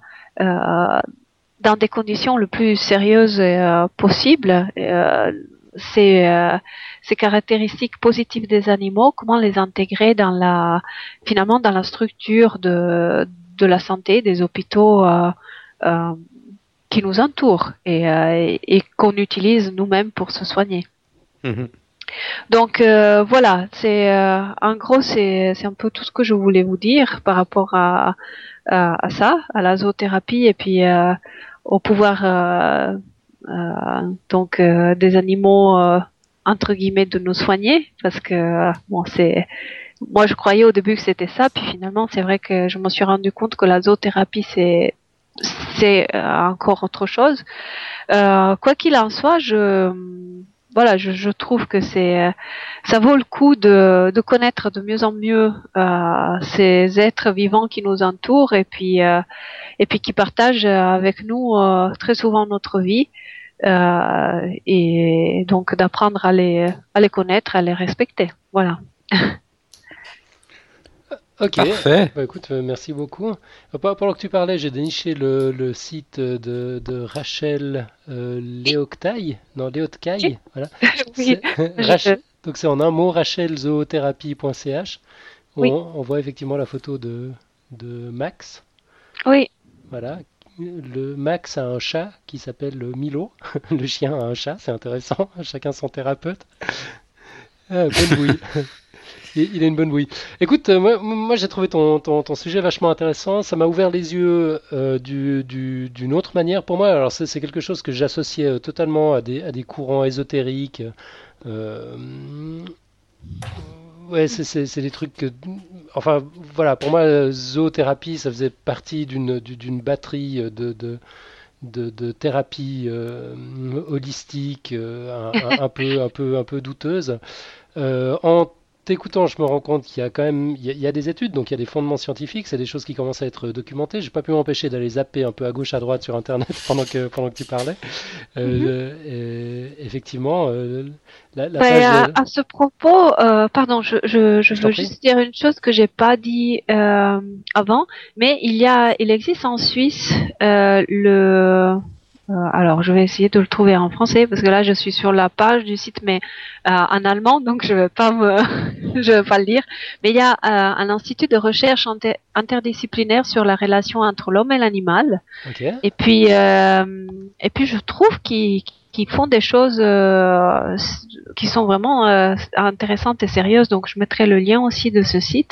euh, dans des conditions le plus sérieuses euh, possibles euh, ces, ces caractéristiques positives des animaux, comment les intégrer dans la finalement dans la structure de, de la santé des hôpitaux euh, euh, qui nous entourent et, euh, et qu'on utilise nous-mêmes pour se soigner. Mhm. Donc euh, voilà, c'est euh, en gros c'est c'est un peu tout ce que je voulais vous dire par rapport à à, à ça, à la zoothérapie et puis euh, au pouvoir euh, euh, donc euh, des animaux euh, entre guillemets de nous soigner parce que bon c'est moi je croyais au début que c'était ça puis finalement c'est vrai que je me suis rendu compte que la zoothérapie c'est c'est euh, encore autre chose. Euh, quoi qu'il en soit, je voilà, je, je trouve que c'est ça vaut le coup de, de connaître de mieux en mieux euh, ces êtres vivants qui nous entourent et puis euh, et puis qui partagent avec nous euh, très souvent notre vie et donc d'apprendre à les à les connaître, à les respecter. Voilà. Ok. Parfait. Bah, écoute, euh, merci beaucoup. Euh, pe- Pendant que tu parlais, j'ai déniché le, le site de, de Rachel euh, Léoctaille. Non, Léotcaille. Voilà. Oui, Donc c'est en un mot, rachelzoothérapie.ch. On, Oui. on voit effectivement la photo de, de Max. Oui, Voilà. Le Max a un chat qui s'appelle Milo. Le chien a un chat, c'est intéressant. Chacun son thérapeute. Ah, bonne bouille. Il a une bonne bouille. Écoute, euh, moi, moi, j'ai trouvé ton, ton, ton sujet vachement intéressant. Ça m'a ouvert les yeux euh, du, du- d'une autre manière pour moi. Alors c'est quelque chose que j'associais euh, totalement à des, à des courants ésotériques. Euh, ouais, c'est des trucs que... Enfin, voilà, pour moi, la zoothérapie, ça faisait partie d'une batterie de, de, de, de thérapie euh, holistique, euh, un, peu, un peu, un peu douteuse. Euh, en t'écoutant, je me rends compte qu'il y a quand même, il y a, il y a des études, donc il y a des fondements scientifiques, c'est des choses qui commencent à être documentées. J'ai pas pu m'empêcher d'aller zapper un peu à gauche, à droite sur Internet pendant que pendant que tu parlais. Euh, et effectivement, euh, la, la page. à, de- à ce propos, euh, pardon, je, je, je Je t'en veux juste dire une chose que j'ai pas dit euh, avant, mais il y a, il existe en Suisse euh, le, euh, alors je vais essayer de le trouver en français parce que là je suis sur la page du site, mais euh, en allemand, donc je vais pas me, je vais pas le lire. Mais il y a euh, un institut de recherche inter- interdisciplinaire sur la relation entre l'homme et l'animal. Ok. Et puis, euh, et puis je trouve qu'ils qu'ils font des choses euh, qui sont vraiment euh, intéressantes et sérieuses. Donc, je mettrai le lien aussi de ce site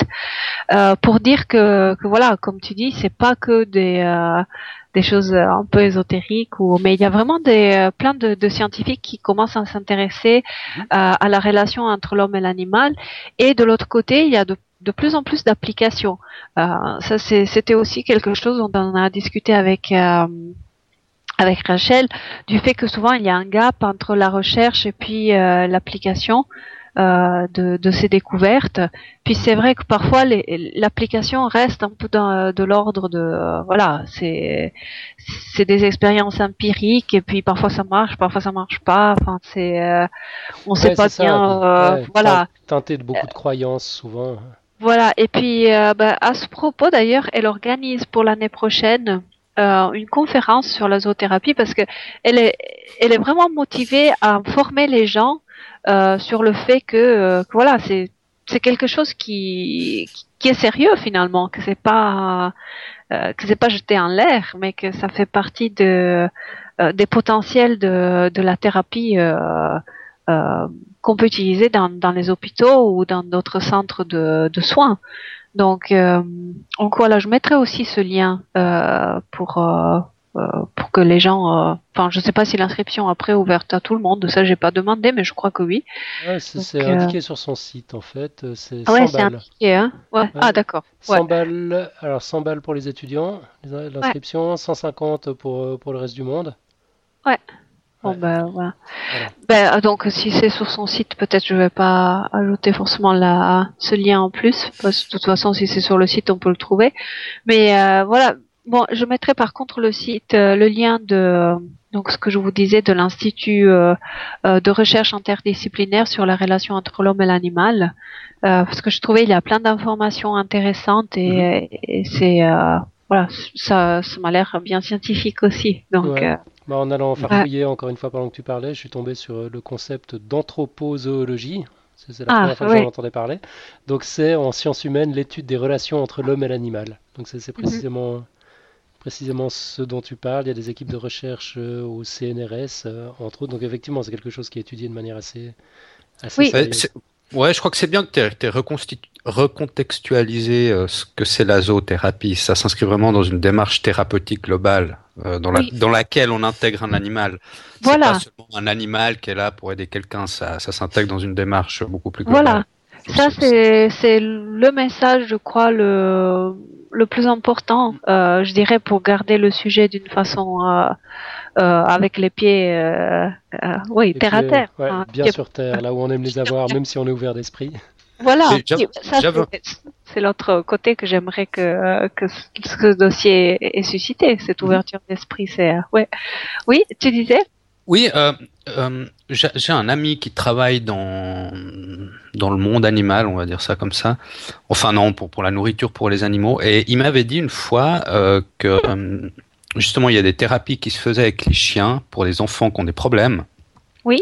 euh, pour dire que, que voilà, comme tu dis, c'est pas que des euh, des choses un peu ésotériques ou mais il y a vraiment des euh, plein de, scientifiques qui commencent à s'intéresser euh, à la relation entre l'homme et l'animal et de l'autre côté il y a de plus en plus d'applications. Euh, ça, c'était aussi quelque chose dont on a discuté avec euh, avec Rachel, du fait que souvent il y a un gap entre la recherche et puis euh, l'application euh, de, de ces découvertes. Puis c'est vrai que parfois l'application reste un peu dans, de l'ordre de euh, voilà, c'est c'est des expériences empiriques et puis parfois ça marche, parfois ça marche pas. Enfin c'est euh, on sait Ouais, pas c'est ça. bien. euh, Ouais, voilà. Teinté de beaucoup de croyances, souvent. Voilà, et puis euh, bah, à ce propos d'ailleurs, elle organise pour l'année prochaine euh, une conférence sur la zoothérapie parce que elle est, elle est vraiment motivée à former les gens euh, sur le fait que, euh, voilà, c'est c'est quelque chose qui qui est sérieux finalement, que c'est pas euh, que c'est pas jeté en l'air, mais que ça fait partie de euh, des potentiels de de la thérapie. euh, qu'on peut utiliser dans, dans les hôpitaux ou dans d'autres centres de, de soins. Donc, donc voilà, je mettrai aussi ce lien pour euh, pour que les gens. Euh, enfin, je sais pas si l'inscription après est ouverte à tout le monde. Ça, j'ai pas demandé, mais je crois que oui. c'est euh, indiqué sur son site en fait. C'est ah ouais, c'est indiqué. Hein ouais. Ah d'accord. 100 balles. Alors 100 balles pour les étudiants, l'inscription, 150 pour pour le reste du monde. Ouais. Bon ben voilà. Ben, donc si c'est sur son site, peut-être je vais pas ajouter forcément la, ce lien en plus, parce que de toute façon si c'est sur le site on peut le trouver. Mais voilà, Bon, je mettrai par contre le site, euh, le lien de donc ce que je vous disais de l'institut euh, euh, de recherche interdisciplinaire sur la relation entre l'homme et l'animal, parce que je trouvais il y a plein d'informations intéressantes et, mhm. c'est voilà ça, ça m'a l'air bien scientifique aussi. Donc bah, en allant farfouiller encore une fois pendant que tu parlais, je suis tombé sur le concept d'anthropozoologie. C'est la ah, première fois que j'en entendais parler. Donc c'est en sciences humaines l'étude des relations entre l'homme et l'animal. Donc c'est mhm. précisément précisément ce dont tu parles. Il y a des équipes de recherche euh, au CNRS, euh, entre autres. Donc effectivement, c'est quelque chose qui est étudié de manière assez... assez oui. Ouais, je crois que c'est bien que tu aies, recontextualisé euh, ce que c'est la zoothérapie. Ça s'inscrit vraiment dans une démarche thérapeutique globale, dans, la, dans laquelle on intègre un animal. Voilà. pas seulement un animal qui est là pour aider quelqu'un, ça, ça s'intègre dans une démarche beaucoup plus globale. Voilà. Ça, c'est le message, je crois, le, le plus important, euh, je dirais, pour garder le sujet d'une façon euh, euh, avec les pieds, oui, terre à terre. Hein, bien sur terre, là où on aime les avoir, même si on est ouvert d'esprit. Voilà, c'est l'autre côté que j'aimerais que, que ce dossier ait suscité, cette mhm. ouverture d'esprit. C'est ouais. Oui, tu disais? Oui, euh, euh, j'ai un ami qui travaille dans dans le monde animal, on va dire ça comme ça. Enfin non, pour pour la nourriture pour les animaux. Et il m'avait dit une fois euh, que euh, justement il y a des thérapies qui se faisaient avec les chiens pour les enfants qui ont des problèmes. Oui.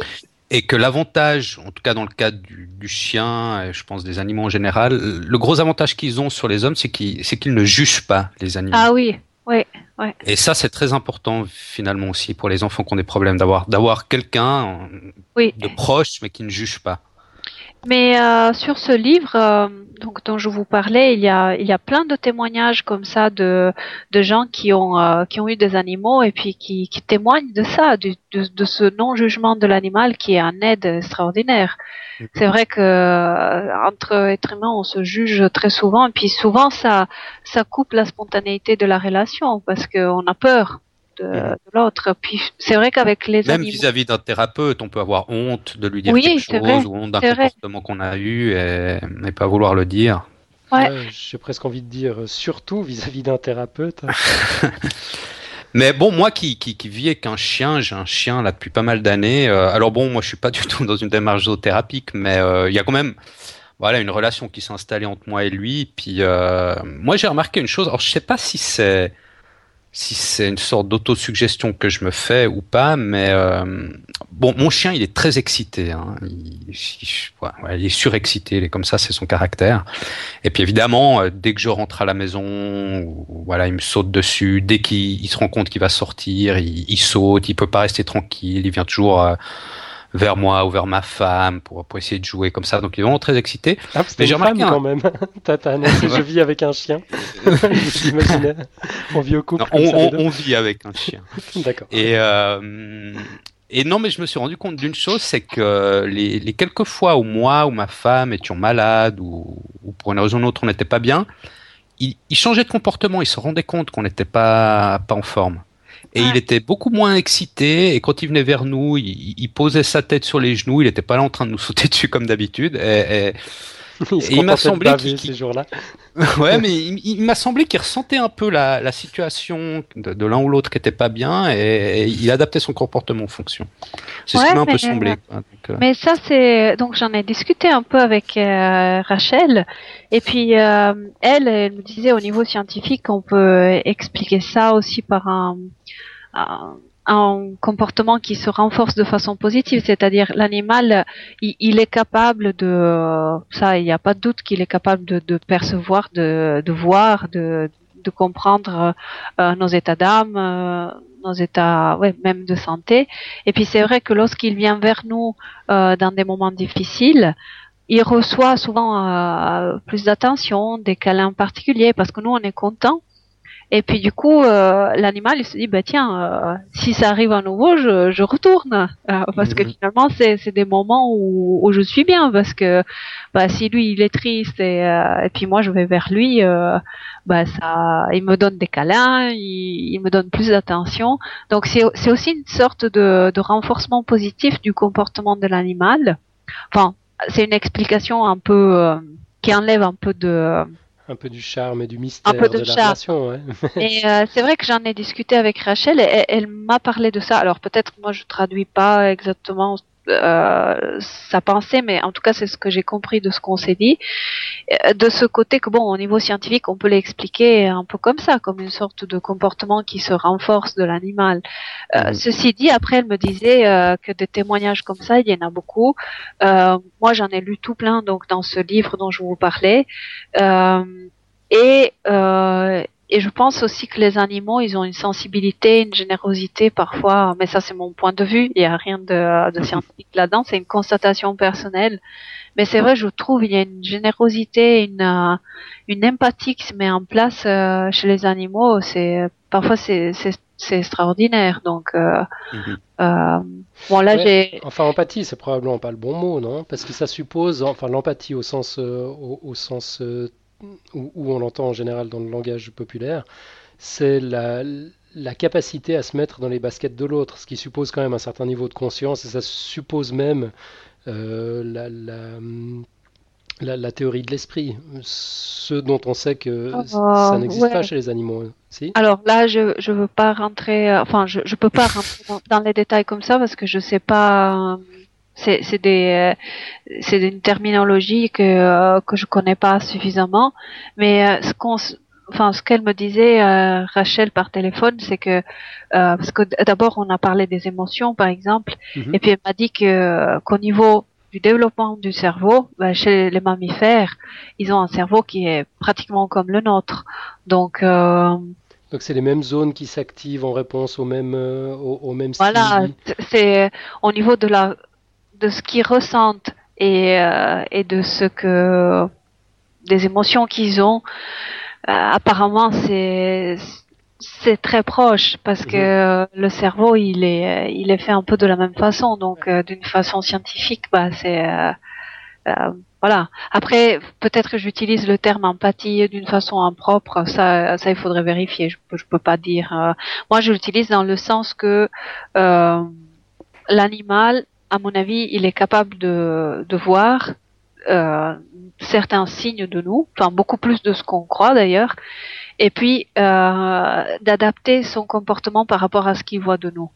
Et que l'avantage, en tout cas dans le cas du, du, chien, et je pense des animaux en général, le gros avantage qu'ils ont sur les hommes, c'est qu'ils c'est qu'ils ne jugent pas les animaux. Ah oui, oui. Et ça, c'est très important finalement aussi pour les enfants qui ont des problèmes d'avoir d'avoir quelqu'un de proche mais qui ne juge pas. Mais euh, sur ce livre euh, donc, dont je vous parlais, il y, a, il y a plein de témoignages comme ça de, de gens qui ont, euh, qui ont eu des animaux et puis qui, qui témoignent de ça, de, de, de ce non-jugement de l'animal qui est un aide extraordinaire. C'est vrai que euh, entre êtres humains, on se juge très souvent et puis souvent ça, ça coupe la spontanéité de la relation parce qu'on a peur de, mhm. l'autre. Puis c'est vrai qu'avec les même vis-à-vis d'un thérapeute, on peut avoir honte de lui dire quelque chose ou honte d'un comportement qu'on a eu et, et, pas vouloir le dire. Ouais. J'ai presque envie de dire surtout vis-à-vis d'un thérapeute. Mais bon, moi qui, qui, qui vis avec un chien, j'ai un chien là depuis pas mal d'années. Euh, alors bon, moi je suis pas du tout dans une démarche zoothérapique, mais euh, il y a quand même voilà une relation qui s'est installée entre moi et lui. Puis euh, moi j'ai remarqué une chose. Alors je sais pas si c'est si c'est une sorte d'autosuggestion que je me fais ou pas, mais euh, bon, mon chien, il est très excité. Hein. Il, est surexcité, il est comme ça, c'est son caractère. Et puis évidemment, euh, dès que je rentre à la maison, voilà, il me saute dessus. Dès qu'il se rend compte qu'il va sortir, il, il, saute. Il peut pas rester tranquille. Il vient toujours. Euh, vers moi ou vers ma femme pour, pour essayer de jouer comme ça. Donc il est vraiment très excité. Ah, mais j'ai remarqué quand même. Tatane, je vis avec un chien. on vit au couple. on, vit avec un chien. D'accord. Et euh, et non, mais je me suis rendu compte d'une chose, c'est que les, les, quelques fois où moi ou ma femme étions malades ou, ou pour une raison ou une autre on n'était pas bien, il, il changeait de comportement, il se rendait compte qu'on n'était pas, pas en forme. Et il était beaucoup moins excité. Et quand il venait vers nous, il, posait sa tête sur les genoux. Il n'était pas là en train de nous sauter dessus comme d'habitude. Et, il, m'a semblé qu'il ces jours-là. ouais, mais il, m'a semblé qu'il ressentait un peu la, la situation de, l'un ou l'autre qui était pas bien et, il adaptait son comportement en fonction. C'est ce qui m'a un peu semblé. Euh. Mais ça, c'est donc j'en ai discuté un peu avec euh, Rachel et puis euh, elle, elle me disait au niveau scientifique, on peut expliquer ça aussi par un un, comportement qui se renforce de façon positive, c'est-à-dire l'animal, il, est capable de, ça, il n'y a pas de doute qu'il est capable de, de percevoir, de, de, voir, de, de comprendre euh, nos états d'âme. Euh, nos états, ouais, même de santé. Et puis c'est vrai que lorsqu'il vient vers nous euh, dans des moments difficiles, il reçoit souvent euh, plus d'attention, des câlins particuliers, parce que nous on est content et puis du coup, euh, l'animal il se dit bah tiens, euh, si ça arrive à nouveau, je, je retourne euh, parce que mhm. finalement c'est c'est des moments où, où je suis bien parce que bah si lui il est triste et et puis moi je vais vers lui, bah ça, il me donne des câlins, il, il me donne plus d'attention. Donc c'est c'est aussi une sorte de de renforcement positif du comportement de l'animal. Enfin, c'est une explication un peu qui enlève un peu de un peu du charme et du mystère un peu de, la relation. Ouais. et euh, c'est vrai que j'en ai discuté avec Rachel et elle m'a parlé de ça. Alors peut-être moi je traduis pas exactement euh, sa pensée, mais en tout cas c'est ce que j'ai compris de ce qu'on s'est dit. Euh, de ce côté que bon, au niveau scientifique, on peut l'expliquer un peu comme ça, comme une sorte de comportement qui se renforce de l'animal. Euh, mhm. Ceci dit, après elle me disait euh, que des témoignages comme ça, il y en a beaucoup. moi, j'en ai lu tout plein, donc dans ce livre dont je vous parlais. et et je pense aussi que les animaux, ils ont une sensibilité, une générosité parfois, mais ça c'est mon point de vue, il n'y a rien de, de scientifique là-dedans, c'est une constatation personnelle. Mais c'est vrai, je trouve il y a une générosité, une, euh, une empathie qui se met en place euh, chez les animaux. C'est parfois c'est c'est extraordinaire. Donc euh, mhm. euh, bon là j'ai. Enfin empathie, c'est probablement pas le bon mot, non? Parce que ça suppose, enfin l'empathie au sens au, au, sens où, on l'entend en général dans le langage populaire, c'est la, la, capacité à se mettre dans les baskets de l'autre, ce qui suppose quand même un certain niveau de conscience, et ça suppose même euh, la, la, la, théorie de l'esprit, ce dont on sait que oh, ça n'existe pas chez les animaux. Si? Alors là, je je veux pas rentrer, euh, enfin je je peux pas rentrer dans, les détails comme ça parce que je sais pas. C'est c'est des euh, c'est une terminologie que euh, que je connais pas suffisamment, mais euh, ce qu'on enfin ce qu'elle me disait Rachel par téléphone, c'est que parce que d'abord on a parlé des émotions par exemple, mhm. et puis elle m'a dit que qu'au niveau du développement du cerveau, ben, chez les mammifères, ils ont un cerveau qui est pratiquement comme le nôtre. Donc donc c'est les mêmes zones qui s'activent en réponse aux mêmes aux, aux mêmes Voilà, c'est au niveau de la de ce qu'ils ressentent et, euh, et de ce que des émotions qu'ils ont. Euh, apparemment, c'est c'est très proche parce que mhm. le cerveau il est il est fait un peu de la même façon. Donc euh, d'une façon scientifique bah c'est voilà. Après peut-être que j'utilise le terme empathie d'une façon impropre. Ça ça il faudrait vérifier. Je peux je peux pas dire moi je l'utilise dans le sens que l'animal à mon avis, il est capable de, de voir euh, certains signes de nous, enfin beaucoup plus de ce qu'on croit d'ailleurs, et puis euh, d'adapter son comportement par rapport à ce qu'il voit de nous.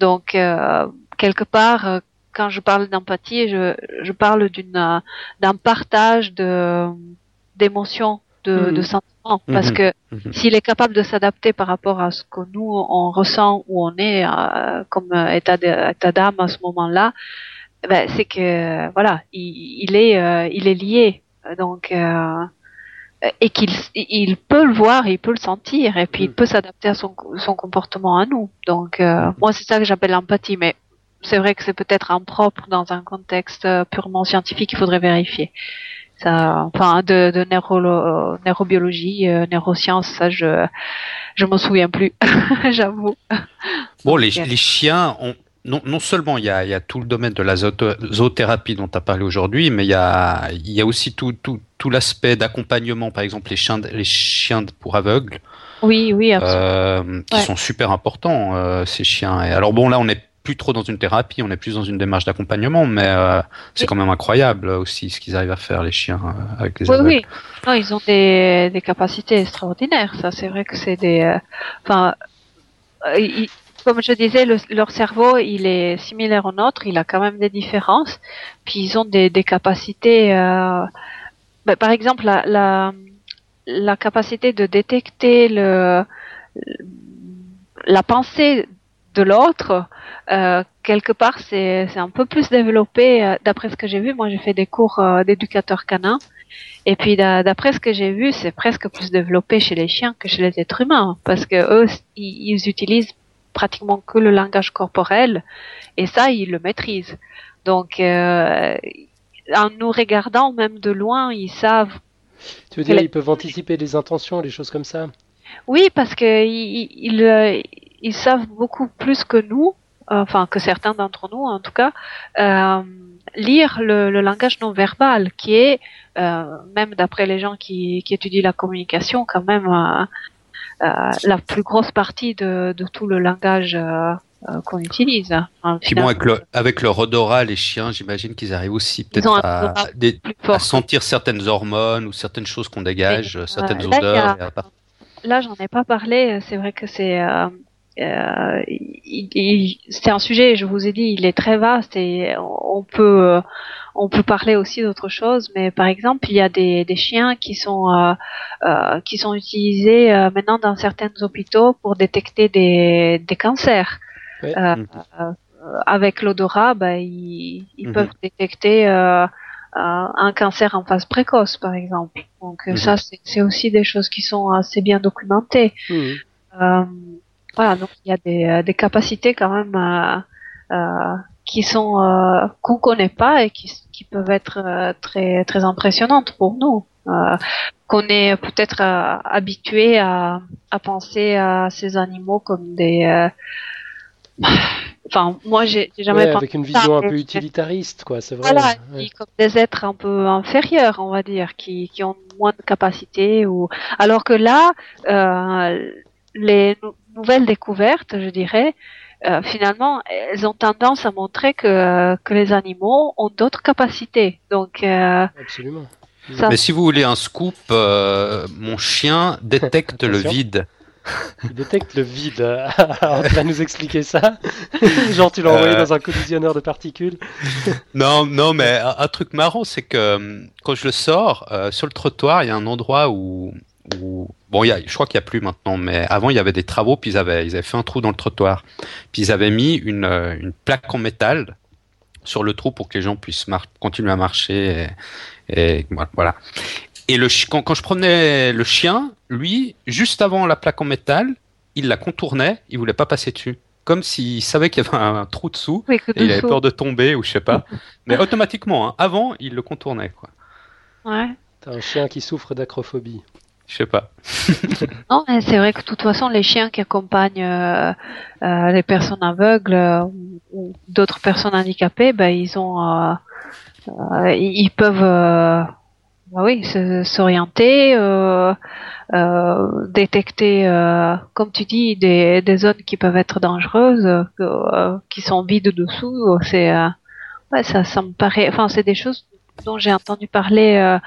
Donc euh, quelque part, euh, quand je parle d'empathie, je, je parle d'une d'un partage de d'émotions, de, de mhm. sentiments, parce mhm. que mhm. s'il est capable de s'adapter par rapport à ce que nous on ressent où on est euh, comme état d'âme à ce moment-là, ben, c'est que voilà, il, il est euh, il est lié, donc euh, et qu'il il peut le voir, il peut le sentir, et puis il peut s'adapter à son, son comportement à nous. Donc moi c'est ça que j'appelle l'empathie, mais c'est vrai que c'est peut-être impropre dans un contexte purement scientifique, il faudrait vérifier ça, enfin de, de neuro, neurobiologie, euh, neurosciences, ça je je m'en souviens plus, j'avoue. Bon, les, les chiens ont non, non, seulement il y, a, il y, a, tout le domaine de la zoothérapie dont tu as parlé aujourd'hui, mais il y a, il y a aussi tout, tout, tout l'aspect d'accompagnement, par exemple les chiens, les chiens pour aveugles. Oui, oui, euh, qui sont super importants, euh, ces chiens. Et alors bon, là, on est plus trop dans une thérapie, on est plus dans une démarche d'accompagnement, mais euh, c'est quand même incroyable aussi ce qu'ils arrivent à faire les chiens avec les oui, Oui, non, ils ont des, des capacités extraordinaires. Ça, c'est vrai que c'est des, enfin, comme je disais, leur cerveau, il est similaire au nôtre, il a quand même des différences. Puis ils ont des, capacités, ben, par exemple, la, capacité de détecter la pensée de l'autre, euh, quelque part, c'est un peu plus développé. Euh, d'après ce que j'ai vu, moi, j'ai fait des cours euh, d'éducateur canin. Et puis, d'après ce que j'ai vu, c'est presque plus développé chez les chiens que chez les êtres humains, parce que eux, ils, utilisent pratiquement que le langage corporel, et ça, ils le maîtrisent. Donc, euh, en nous regardant même de loin, ils savent. Tu veux dire, ils peuvent anticiper les intentions, les choses comme ça? Oui, parce que ils, ils, ils savent beaucoup plus que nous, enfin que certains d'entre nous en tout cas, euh, lire le, le, langage non verbal, qui est euh, même d'après les gens qui, qui, étudient la communication, quand même euh, euh la plus grosse partie de, de tout le langage euh, euh, qu'on utilise. Hein, Puis bon, avec, le, avec leur odorat, les chiens, j'imagine qu'ils arrivent aussi peut-être à, à, sentir certaines hormones ou certaines choses qu'on dégage, certaines odeurs. Là, j'en ai pas parlé. C'est vrai que c'est euh, c'est un sujet, je vous ai dit, il est très vaste et on peut on peut parler aussi d'autres choses, mais par exemple, il y a des, des chiens qui sont euh, euh, qui sont utilisés euh, maintenant dans certains hôpitaux pour détecter des, des cancers. Euh, mm. euh, avec l'odorat, bah, ils, ils mm-hmm. peuvent détecter un cancer en phase précoce, par exemple. Donc mm-hmm. ça, c'est aussi des choses qui sont assez bien documentées. Voilà, donc il y a des, euh, des capacités quand même euh, euh, qui sont euh, qu'on connaît pas et qui, qui peuvent être euh, très très impressionnantes pour nous. Euh, qu'on est peut-être habitué à, à penser à ces animaux comme des Enfin, moi, j'ai jamais ouais, avec une vision un peu utilitariste, quoi. C'est vrai. Voilà, comme des êtres un peu inférieurs, on va dire, qui, qui ont moins de capacité ou. Alors que là, les nouvelles découvertes, je dirais, euh, finalement, elles ont tendance à montrer que, que les animaux ont d'autres capacités. Donc, euh, Absolument. Mais si vous voulez un scoop, euh, mon chien détecte le vide. Il détecte le vide. Alors, tu vas nous expliquer ça Genre, tu l'as envoyé dans un collisionneur de particules Non, non, mais un, truc marrant, c'est que quand je le sors, sur le trottoir, il y a un endroit où, bon, y a, je crois qu'il n'y a plus maintenant, mais avant il y avait des travaux, puis ils avaient, ils avaient fait un trou dans le trottoir, puis ils avaient mis une, euh, une plaque en métal sur le trou pour que les gens puissent continuer à marcher. Et, et voilà. Et le, quand, quand je prenais le chien, lui, juste avant la plaque en métal, il la contournait, il voulait pas passer dessus. Comme s'il savait qu'il y avait un, trou dessous, et il avait peur de tomber ou je sais pas. Mais automatiquement, hein, avant, il le contournait. Quoi. Ouais. T'as un chien qui souffre d'acrophobie. Je sais pas. non, c'est vrai que de toute façon, les chiens qui accompagnent euh, euh, les personnes aveugles euh, ou, d'autres personnes handicapées, ben ils ont, euh, euh, ils peuvent, bah oui, s'orienter, détecter, comme tu dis, des, des zones qui peuvent être dangereuses, qui sont vides dessous. C'est, ouais, ça, ça me paraît, enfin, c'est des choses dont j'ai entendu parler euh,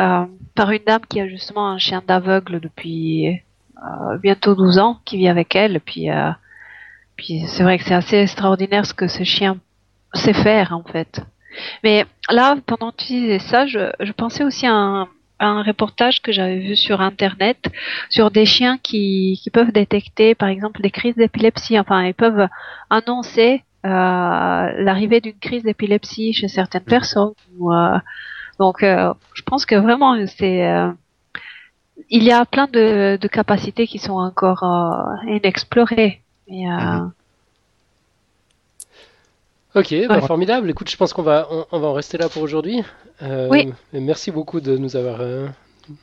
euh, par une dame qui a justement un chien d'aveugle depuis euh, bientôt 12 ans, qui vit avec elle. Puis, puis c'est vrai que c'est assez extraordinaire ce que ce chien sait faire en fait. Mais là, pendant que tu disais ça, je, je pensais aussi à un, un reportage que j'avais vu sur internet sur des chiens qui, qui peuvent détecter par exemple des crises d'épilepsie. Enfin, ils peuvent annoncer l'arrivée d'une crise d'épilepsie chez certaines mm. personnes. Euh, donc, euh, je pense que vraiment, c'est il y a plein de, de, capacités qui sont encore inexplorées. Et, mm-hmm. Ok, bah, formidable. Écoute, je pense qu'on va, on, va en rester là pour aujourd'hui. oui. Merci beaucoup de nous avoir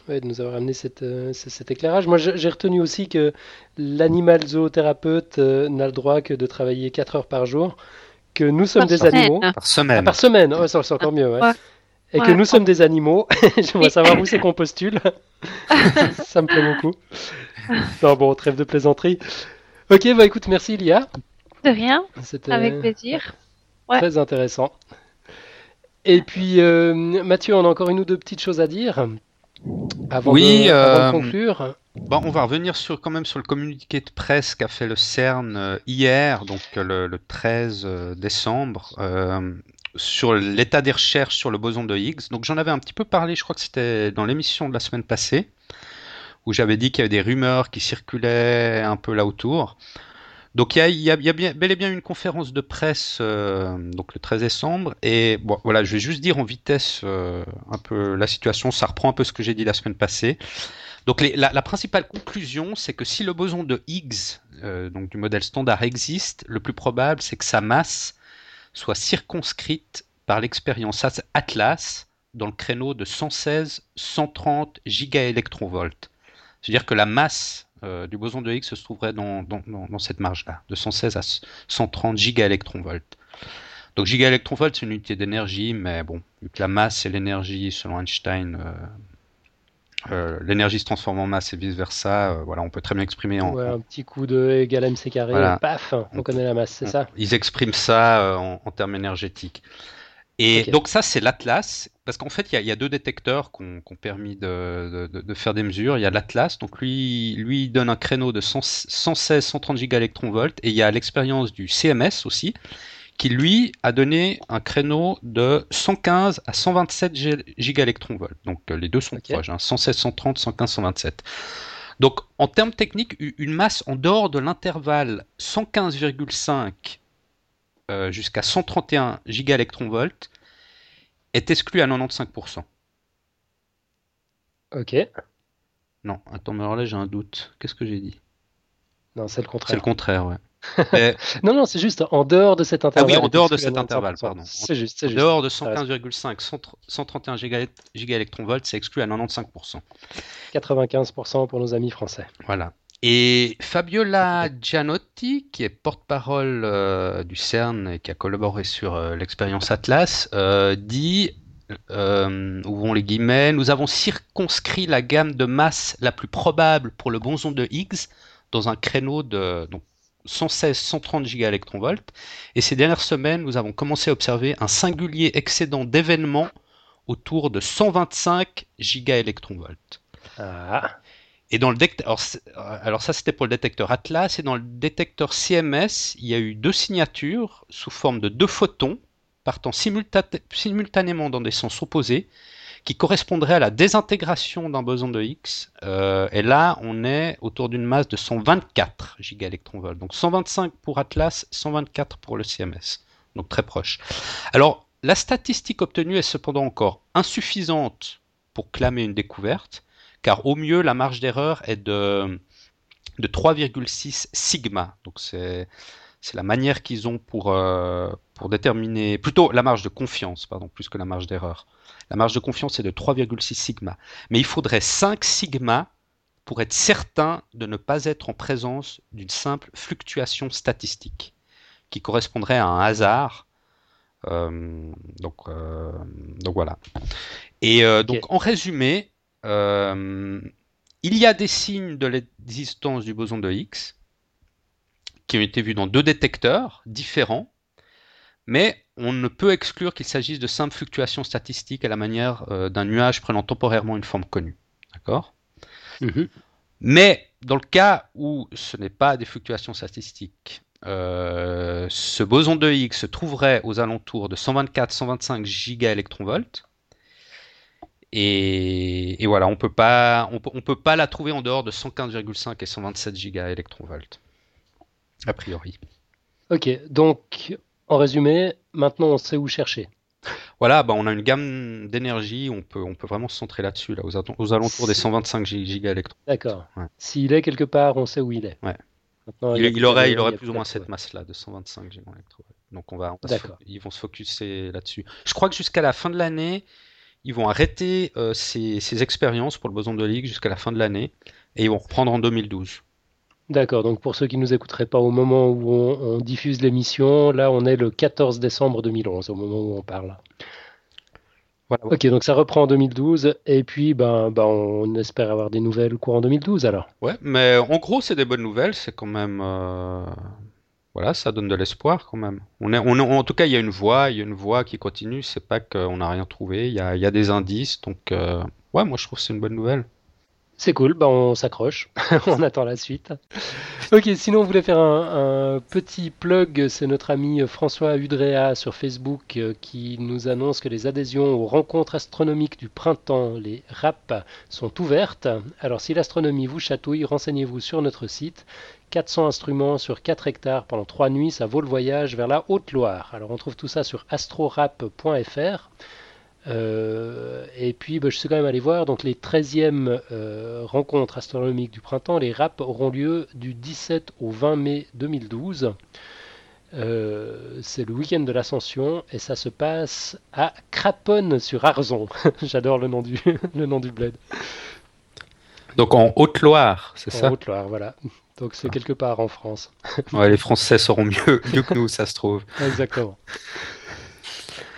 de nous avoir amené cette, euh, cet éclairage. Moi, j'ai retenu aussi que l'animal zoothérapeute euh, n'a le droit que de travailler 4 heures par jour, que nous sommes des animaux. Par semaine. Ah, par semaine, c'est encore mieux. Ouais. Et que nous sommes des animaux. J'aimerais savoir où c'est qu'on postule. Ça me plaît beaucoup. Non, bon, trêve de plaisanterie. Ok, bah écoute, merci Lia. De rien. Avec plaisir. Très intéressant. Et puis, euh, Mathieu, on a encore une ou deux petites choses à dire. Avant oui, de, euh, conclure. Bon, on va revenir sur, quand même sur le communiqué de presse qu'a fait le CERN euh, hier, donc le, 13 euh, décembre, sur l'état des recherches sur le boson de Higgs. Donc j'en avais un petit peu parlé, je crois que c'était dans l'émission de la semaine passée, où j'avais dit qu'il y avait des rumeurs qui circulaient un peu là autour. Donc il y a, bien, bel et bien une conférence de presse euh, donc le 13 décembre. Et voilà je vais juste dire en vitesse euh, un peu la situation. Ça reprend un peu ce que j'ai dit la semaine passée. Donc la, principale conclusion, c'est que si le boson de Higgs, euh, donc du modèle standard, existe, le plus probable, c'est que sa masse soit circonscrite par l'expérience Atlas dans le créneau de 116-130 gigaélectronvolts. C'est-à-dire que la masse euh, du boson de Higgs se trouverait dans, cette marge-là, de 116 à 130 gigaélectronvolts. Donc gigaélectronvolt, c'est une unité d'énergie, mais bon, vu que la masse et l'énergie, selon Einstein, euh, euh, l'énergie se transforme en masse et vice versa. Euh, voilà, on peut très bien exprimer en. un petit coup de égal mc carré, paf, on, connaît la masse, c'est ça? Ils expriment ça euh, en, termes énergétiques. Et donc ça, c'est l'Atlas, parce qu'en fait, il y, a deux détecteurs qui ont, permis de, faire des mesures. Il y a l'Atlas, donc lui, lui donne un créneau de 116-130 gigaélectronvolts, et il y a l'expérience du CMS aussi, qui lui a donné un créneau de 115 à 127 gigaélectronvolts. Donc euh, les deux sont proches, 116, 130, 115, 127. Donc en termes techniques, une masse en dehors de l'intervalle 115,5 euh, jusqu'à 131 gigaélectronvolts est exclue à 95%. Ok. Non, attends, mais alors là j'ai un doute. Qu'est-ce que j'ai dit? Non, c'est le contraire. C'est le contraire, ouais. non, non, c'est juste en dehors de cet intervalle. Ah oui, en dehors de cet intervalle, pardon. C'est juste, En dehors de 115,5, 131 gigaélectronvolts, c'est exclu à 95%. 95% pour nos amis français. Voilà. Et Fabiola Gianotti, qui est porte-parole euh, du CERN et qui a collaboré sur euh, l'expérience Atlas, euh, dit, ouvrons les guillemets, nous avons circonscrit la gamme de masse la plus probable pour le boson de Higgs dans un créneau de donc, 116-130 gigaélectronvolts. Et ces dernières semaines, nous avons commencé à observer un singulier excédent d'événements autour de 125 gigaélectronvolts. Ah. Et dans le alors, alors ça c'était pour le détecteur Atlas et dans le détecteur CMS, il y a eu deux signatures sous forme de deux photons partant simultanément dans des sens opposés qui correspondrait à la désintégration d'un boson de Higgs. Euh, et là, on est autour d'une masse de 124 gigaélectronvolts. Donc 125 pour Atlas, 124 pour le CMS. Donc très proche. Alors, la statistique obtenue est cependant encore insuffisante pour clamer une découverte, car au mieux, la marge d'erreur est de, de 3,6 sigma. Donc c'est la manière qu'ils ont pour, euh, pour déterminer, plutôt la marge de confiance, pardon, plus que la marge d'erreur. La marge de confiance est de 3,6 sigma. Mais il faudrait 5 sigma pour être certain de ne pas être en présence d'une simple fluctuation statistique, qui correspondrait à un hasard. Euh, donc, euh, donc voilà. Et euh, donc en résumé, il y a des signes de l'existence du boson de Higgs qui ont été vus dans deux détecteurs différents mais on ne peut exclure qu'il s'agisse de simples fluctuations statistiques à la manière euh, d'un nuage prenant temporairement une forme connue. D'accord? Mhm. Mais dans le cas où ce n'est pas des fluctuations statistiques, euh, ce boson de Higgs se trouverait aux alentours de 124-125 gigaélectronvolts. Et, et, voilà, on peut pas, on, peut pas la trouver en dehors de 115,5 et 127 gigaélectronvolts, a priori. Ok, donc en résumé, maintenant on sait où chercher. Voilà, bah on a une gamme d'énergie, on peut, on peut vraiment se centrer là-dessus, là, aux, alentours des 125 gigaélectrons. D'accord. S'il est quelque part, on sait où il est. Ouais. il, aurait, il aurait plus ou moins cette masse-là de 125 gigaélectrons. Donc on va, ils vont se focuser là-dessus. Je crois que jusqu'à la fin de l'année, ils vont arrêter euh, ces, ces, expériences pour le boson de Ligue jusqu'à la fin de l'année et ils vont reprendre en 2012. D'accord, donc pour ceux qui ne nous écouteraient pas au moment où on, diffuse l'émission, là on est le 14 décembre 2011, au moment où on parle. Voilà, Ok, donc ça reprend en 2012, et puis ben, ben, on espère avoir des nouvelles courant 2012 alors. Ouais, mais en gros c'est des bonnes nouvelles, c'est quand même... Euh, voilà, ça donne de l'espoir quand même. On est, en tout cas, il y a une voie, il y a une voie qui continue, c'est pas qu'on n'a rien trouvé, il y a, des indices, donc euh, ouais, moi je trouve que c'est une bonne nouvelle. C'est cool, bah on s'accroche, on attend la suite. Ok, sinon on voulait faire un, petit plug, c'est notre ami François Udrea sur Facebook euh, qui nous annonce que les adhésions aux rencontres astronomiques du printemps, les RAP, sont ouvertes. Alors si l'astronomie vous chatouille, renseignez-vous sur notre site. 400 instruments sur 4 hectares pendant 3 nuits, ça vaut le voyage vers la Haute-Loire. Alors on trouve tout ça sur astrorap.fr. et puis, bah, je suis quand même allé voir donc les 13e rencontres astronomiques du printemps. Les RAP auront lieu du 17 au 20 mai 2012. c'est le week-end de l'Ascension et ça se passe à Craponne sur Arzon. J'adore le nom du le nom du bled. Donc en Haute-Loire, c'est ça? En Haute-Loire, voilà. Donc c'est quelque part en France. ouais, les Français sauront mieux, mieux que nous, ça se trouve. Exactement.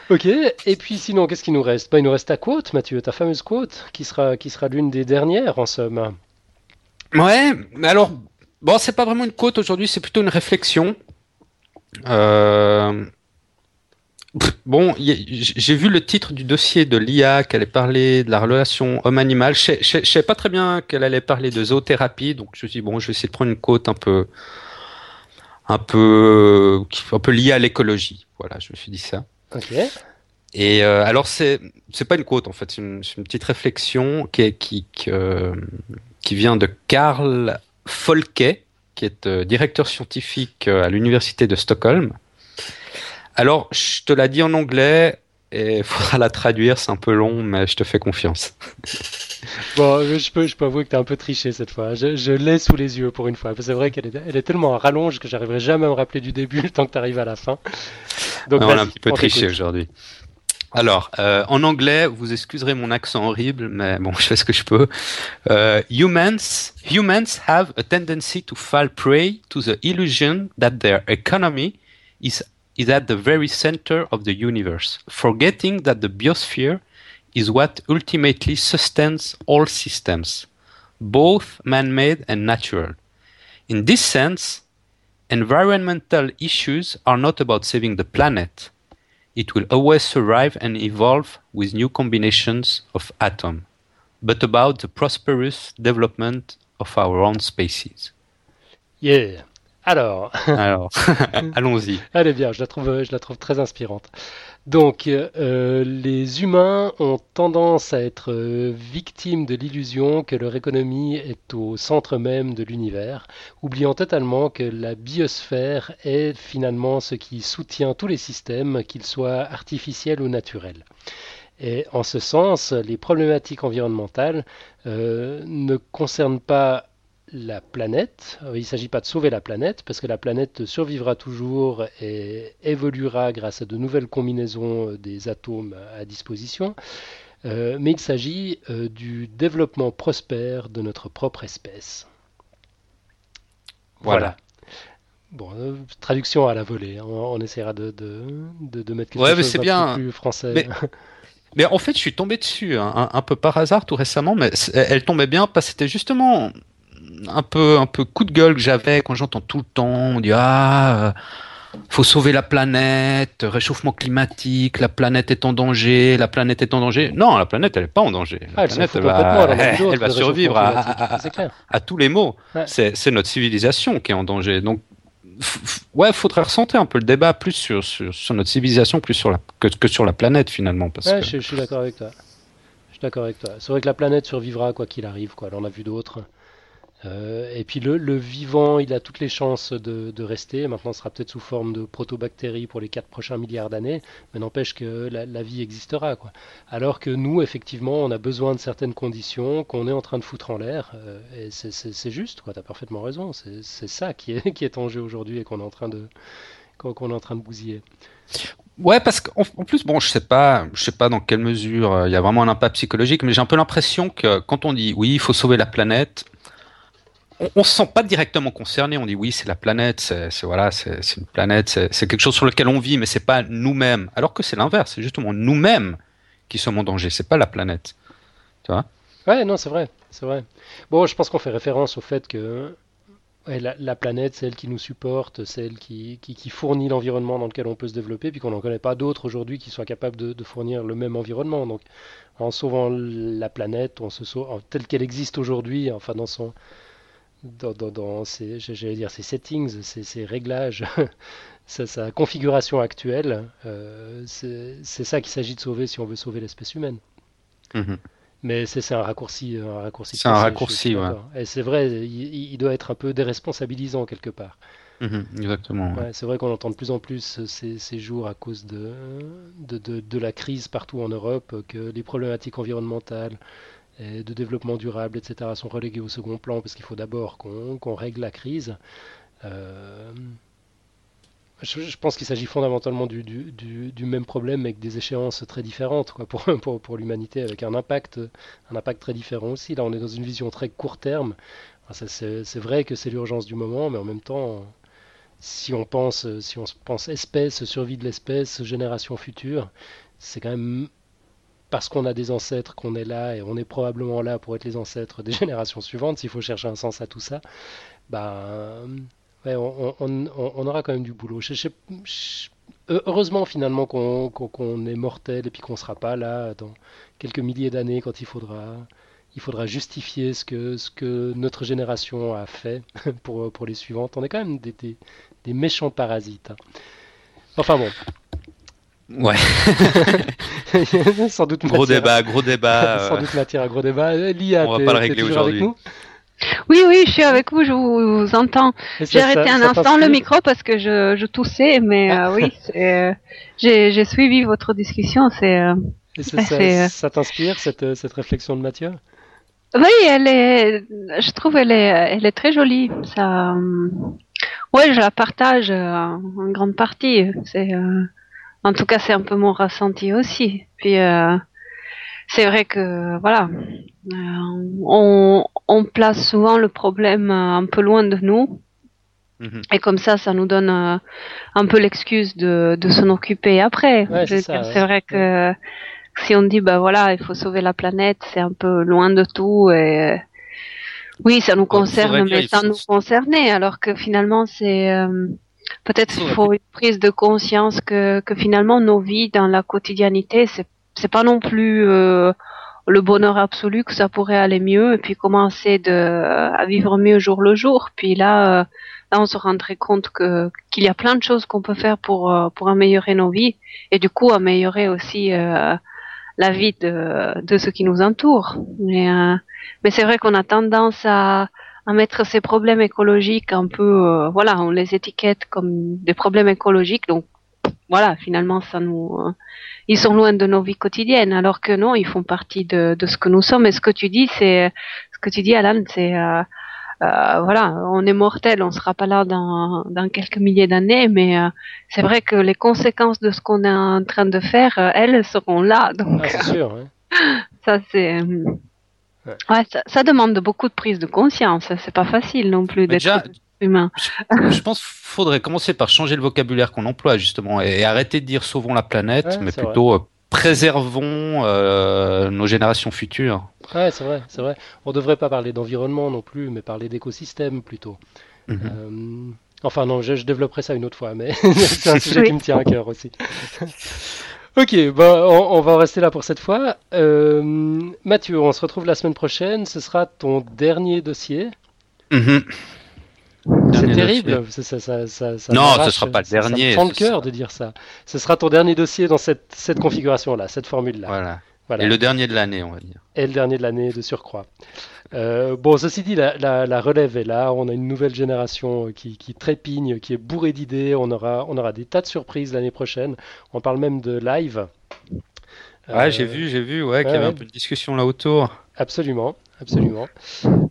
Ok, et puis sinon, qu'est-ce qu'il nous reste? Bah, Il nous reste ta quote, Mathieu, ta fameuse quote, qui sera, qui sera l'une des dernières en somme. Ouais, mais alors, bon, c'est pas vraiment une quote aujourd'hui, c'est plutôt une réflexion. Euh, Bon, j'ai vu le titre du dossier de l'IA, qu'elle allait parler de la relation homme-animal. Je ne savais pas très bien qu'elle allait parler de zoothérapie, donc je me suis dit, bon, je vais essayer de prendre une côte un peu, un peu, un peu liée à l'écologie. Voilà, je me suis dit ça. Ok. Et euh, alors, c'est, c'est pas une côte en fait, c'est une, petite réflexion qui, qui, qui vient de Karl Folke, qui est euh, directeur scientifique euh, à l'université de Stockholm. Alors, je te l'ai dit en anglais et il faudra la traduire, c'est un peu long, mais je te fais confiance. bon, je peux, je peux avouer que tu as un peu triché cette fois. Je, l'ai sous les yeux pour une fois. C'est vrai qu'elle est, elle est tellement à rallonge que j'arriverai jamais à me rappeler du début tant que tu arrives à la fin. Donc, on a un petit peu triché aujourd'hui. Alors, euh, en anglais, vous excuserez mon accent horrible, mais bon, je fais ce que je peux. Euh, humans, humans have a tendency to fall prey to the illusion that their economy is is at the very center of the universe, forgetting that the biosphere is what ultimately sustains all systems, both man made and natural. In this sense, environmental issues are not about saving the planet. It will always survive and evolve with new combinations of atoms, but about the prosperous development of our own species. Yeah. Alors, Alors allons-y. Elle est bien, je la trouve, je la trouve très inspirante. Donc, euh, les humains ont tendance à être euh, victimes de l'illusion que leur économie est au centre même de l'univers, oubliant totalement que la biosphère est finalement ce qui soutient tous les systèmes, qu'ils soient artificiels ou naturels. Et en ce sens, les problématiques environnementales euh, ne concernent pas la planète. Euh, il ne s'agit pas de sauver la planète, parce que la planète survivra toujours et évoluera grâce à de nouvelles combinaisons euh, des atomes à disposition. Euh, mais il s'agit du développement prospère de notre propre espèce. Voilà. Bon, traduction à la volée. Hein. On, essaiera de, de, mettre quelque ouais, chose de bien. plus français. Mais... Mais en fait, je suis tombé dessus hein, un, peu par hasard tout récemment, mais elle tombait bien parce que c'était justement un peu, un peu coup de gueule que j'avais quand j'entends tout le temps, on dit ah, euh, faut sauver la planète, réchauffement climatique, la planète est en danger, la planète est en danger. Non, la planète elle est pas en danger. La ah, planète elle va, elle, va survivre à, tous les mots. C'est notre civilisation qui est en danger. Donc ouais, faudrait ressentir un peu le débat plus sur, sur, notre civilisation plus sur la, que, que sur la planète finalement. Parce que... je, suis d'accord avec toi. Je suis d'accord avec toi. C'est vrai que la planète survivra quoi qu'il arrive. Quoi. on a vu d'autres. Euh, et puis le, vivant, il a toutes les chances de, rester. Maintenant, ce sera peut-être sous forme de protobactéries pour les 4 prochains milliards d'années, mais n'empêche que la, vie existera. Alors que nous, effectivement, on a besoin de certaines conditions qu'on est en train de foutre en l'air. Euh, et c'est juste, tu as parfaitement raison. C'est ça qui est, qui est en jeu aujourd'hui et qu'on est en train de qu'on est en train de bousiller. Ouais, parce qu'en plus, bon, je sais pas, je sais pas dans quelle mesure euh, il y a vraiment un impact psychologique, mais j'ai un peu l'impression que quand on dit oui, il faut sauver la planète, on, on se sent pas directement concerné. On dit oui, c'est la planète, c'est voilà, c'est une planète, c'est quelque chose sur lequel on vit, mais c'est pas nous-mêmes. Alors que c'est l'inverse, c'est justement nous-mêmes qui sommes en danger. C'est pas la planète. Tu vois? Ouais, non, c'est vrai, c'est vrai. Bon, je pense qu'on fait référence au fait que la, planète, c'est elle qui nous supporte, c'est elle qui, qui, fournit l'environnement dans lequel on peut se développer, puis qu'on n'en connaît pas d'autres aujourd'hui qui soient capables de, de, fournir le même environnement. Donc, en sauvant la planète, on se sauve, telle qu'elle existe aujourd'hui, enfin dans son dans, dans, dans ses, j'allais dire ses settings, ses, réglages, sa, configuration actuelle, euh, c'est ça qu'il s'agit de sauver si on veut sauver l'espèce humaine. Mhm. Mais c'est un raccourci, un raccourci. C'est un raccourci, ouais. Et c'est vrai, il, doit être un peu déresponsabilisant quelque part. Mhm, exactement. c'est vrai qu'on entend de plus en plus ces, jours à cause de de, la crise partout en Europe que les problématiques environnementales de développement durable, etc., sont reléguées au second plan parce qu'il faut d'abord qu'on règle la crise. Euh, je, pense qu'il s'agit fondamentalement du, du, même problème avec des échéances très différentes quoi, pour, pour, pour l'humanité, avec un impact, un impact très différent aussi. Là, on est dans une vision très court terme. c'est vrai que c'est l'urgence du moment, mais en même temps, si on pense, si on pense espèce, survie de l'espèce, génération future, c'est quand même parce qu'on a des ancêtres qu'on est là et on est probablement là pour être les ancêtres des générations suivantes, s'il faut chercher un sens à tout ça, bah, on, aura quand même du boulot. heureusement finalement qu'on est mortel et puis qu'on ne sera pas là dans quelques milliers d'années quand il faudra, justifier ce que, notre génération a fait pour, les suivantes. On est quand même des, des, méchants parasites. Hein. Enfin bon. Ouais. Sans doute gros débat, gros débat. Sans doute matière à gros débat. Lia, on va pas le régler aujourd'hui. Oui, oui, je suis avec vous, je vous, entends. J'ai arrêté un instant le micro parce que je, je toussais, mais euh, oui, euh, j'ai suivi votre discussion. C'est. Euh, ça, ça t'inspire cette, cette réflexion de Mathieu? Oui, elle est. Je trouve elle est, elle est très jolie. Ça. Ouais, je la partage en grande partie. C'est. En tout cas, c'est un peu mon ressenti aussi. Puis c'est vrai que voilà, on, on place souvent le problème euh, un peu loin de nous. Mhm. Et comme ça, ça nous donne euh, un peu l'excuse de, de s'en occuper après. c'est vrai que si on dit, bah voilà, il faut sauver la planète, c'est un peu loin de tout et oui, ça nous concerne, mais sans nous concerner, alors que finalement, c'est euh, peut-être il faut une prise de conscience que, que finalement nos vies dans la quotidiennité, c'est c'est pas non plus le bonheur absolu que ça pourrait aller mieux et puis commencer de, à vivre mieux jour le jour. Puis là, euh, là on se rendrait compte que qu'il y a plein de choses qu'on peut faire pour euh, pour améliorer nos vies et du coup améliorer aussi euh, la vie de de ceux qui nous entourent. Mais mais c'est vrai qu'on a tendance à à mettre ces problèmes écologiques un peu voilà, on les étiquette comme des problèmes écologiques donc voilà, finalement, ça nous, euh, ils sont loin de nos vies quotidiennes, alors que non, ils font partie de, de ce que nous sommes. Et ce que tu dis, c'est, ce que tu dis, Alan, c'est, euh, euh, voilà, on est mortel, on sera pas là dans, dans quelques milliers d'années, mais c'est vrai que les conséquences de ce qu'on est en train de faire, elles seront là. Donc, ah, sûr, ça c'est. Ouais. ça, ça, demande beaucoup de prise de conscience. C'est pas facile non plus d'être humain. Je, pense qu'il faudrait commencer par changer le vocabulaire qu'on emploie justement et, arrêter de dire sauvons la planète, mais plutôt euh, préservons euh, nos générations futures. Ouais, c'est vrai, c'est vrai. On devrait pas parler d'environnement non plus, mais parler d'écosystème plutôt. Mhm. Euh, enfin non, je, développerai ça une autre fois, mais c'est un sujet qui me tient à cœur aussi. Ok, bah, on, va en rester là pour cette fois. Mathieu, on se retrouve la semaine prochaine. Ce sera ton dernier dossier. Mhm. C'est terrible. Ça, ça, ça, non, ce ne sera pas le dernier. Ça, me le cœur de dire ça. Ce sera ton dernier dossier dans cette, cette configuration-là, cette formule-là. Voilà. Voilà. Et le dernier de l'année, on va dire. Et le dernier de l'année de surcroît. Euh, bon, ceci dit, la, la, relève est là. On a une nouvelle génération qui, qui trépigne, qui est bourrée d'idées. On aura, on aura des tas de surprises l'année prochaine. On parle même de live. Ouais, j'ai euh, vu, j'ai vu, ouais, qu'il y avait un peu de discussion là autour. Absolument absolument.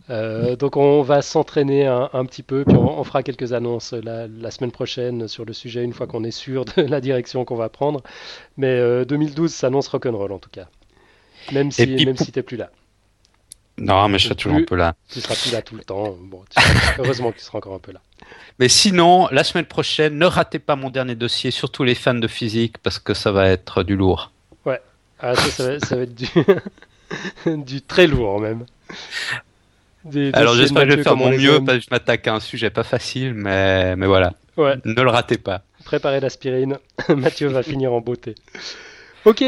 Euh, donc on va s'entraîner un, petit peu, puis on, fera quelques annonces la, semaine prochaine sur le sujet une fois qu'on est sûr de la direction qu'on va prendre. Mais 2012 euh, s'annonce rock'n'roll en tout cas, même si, même si t'es plus là. Non, mais je serai toujours un peu là. Tu seras plus là tout le temps. Bon, heureusement que tu seras encore un peu là. Mais sinon, la semaine prochaine, ne ratez pas mon dernier dossier, surtout les fans de physique, parce que ça va être du lourd. Ouais, ah, ça, va, ça va être du... du très lourd même. Alors j'espère que je vais faire mon mieux parce que je m'attaque à un sujet pas facile, mais, mais voilà. Ouais. Ne le ratez pas. Préparez l'aspirine. Mathieu va finir en beauté. Ok.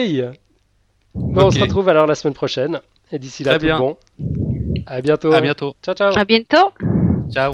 Bon, On se retrouve alors la semaine prochaine. Et d'ici là, tout bon. À bientôt. À bientôt. Ciao, ciao. À bientôt. Ciao.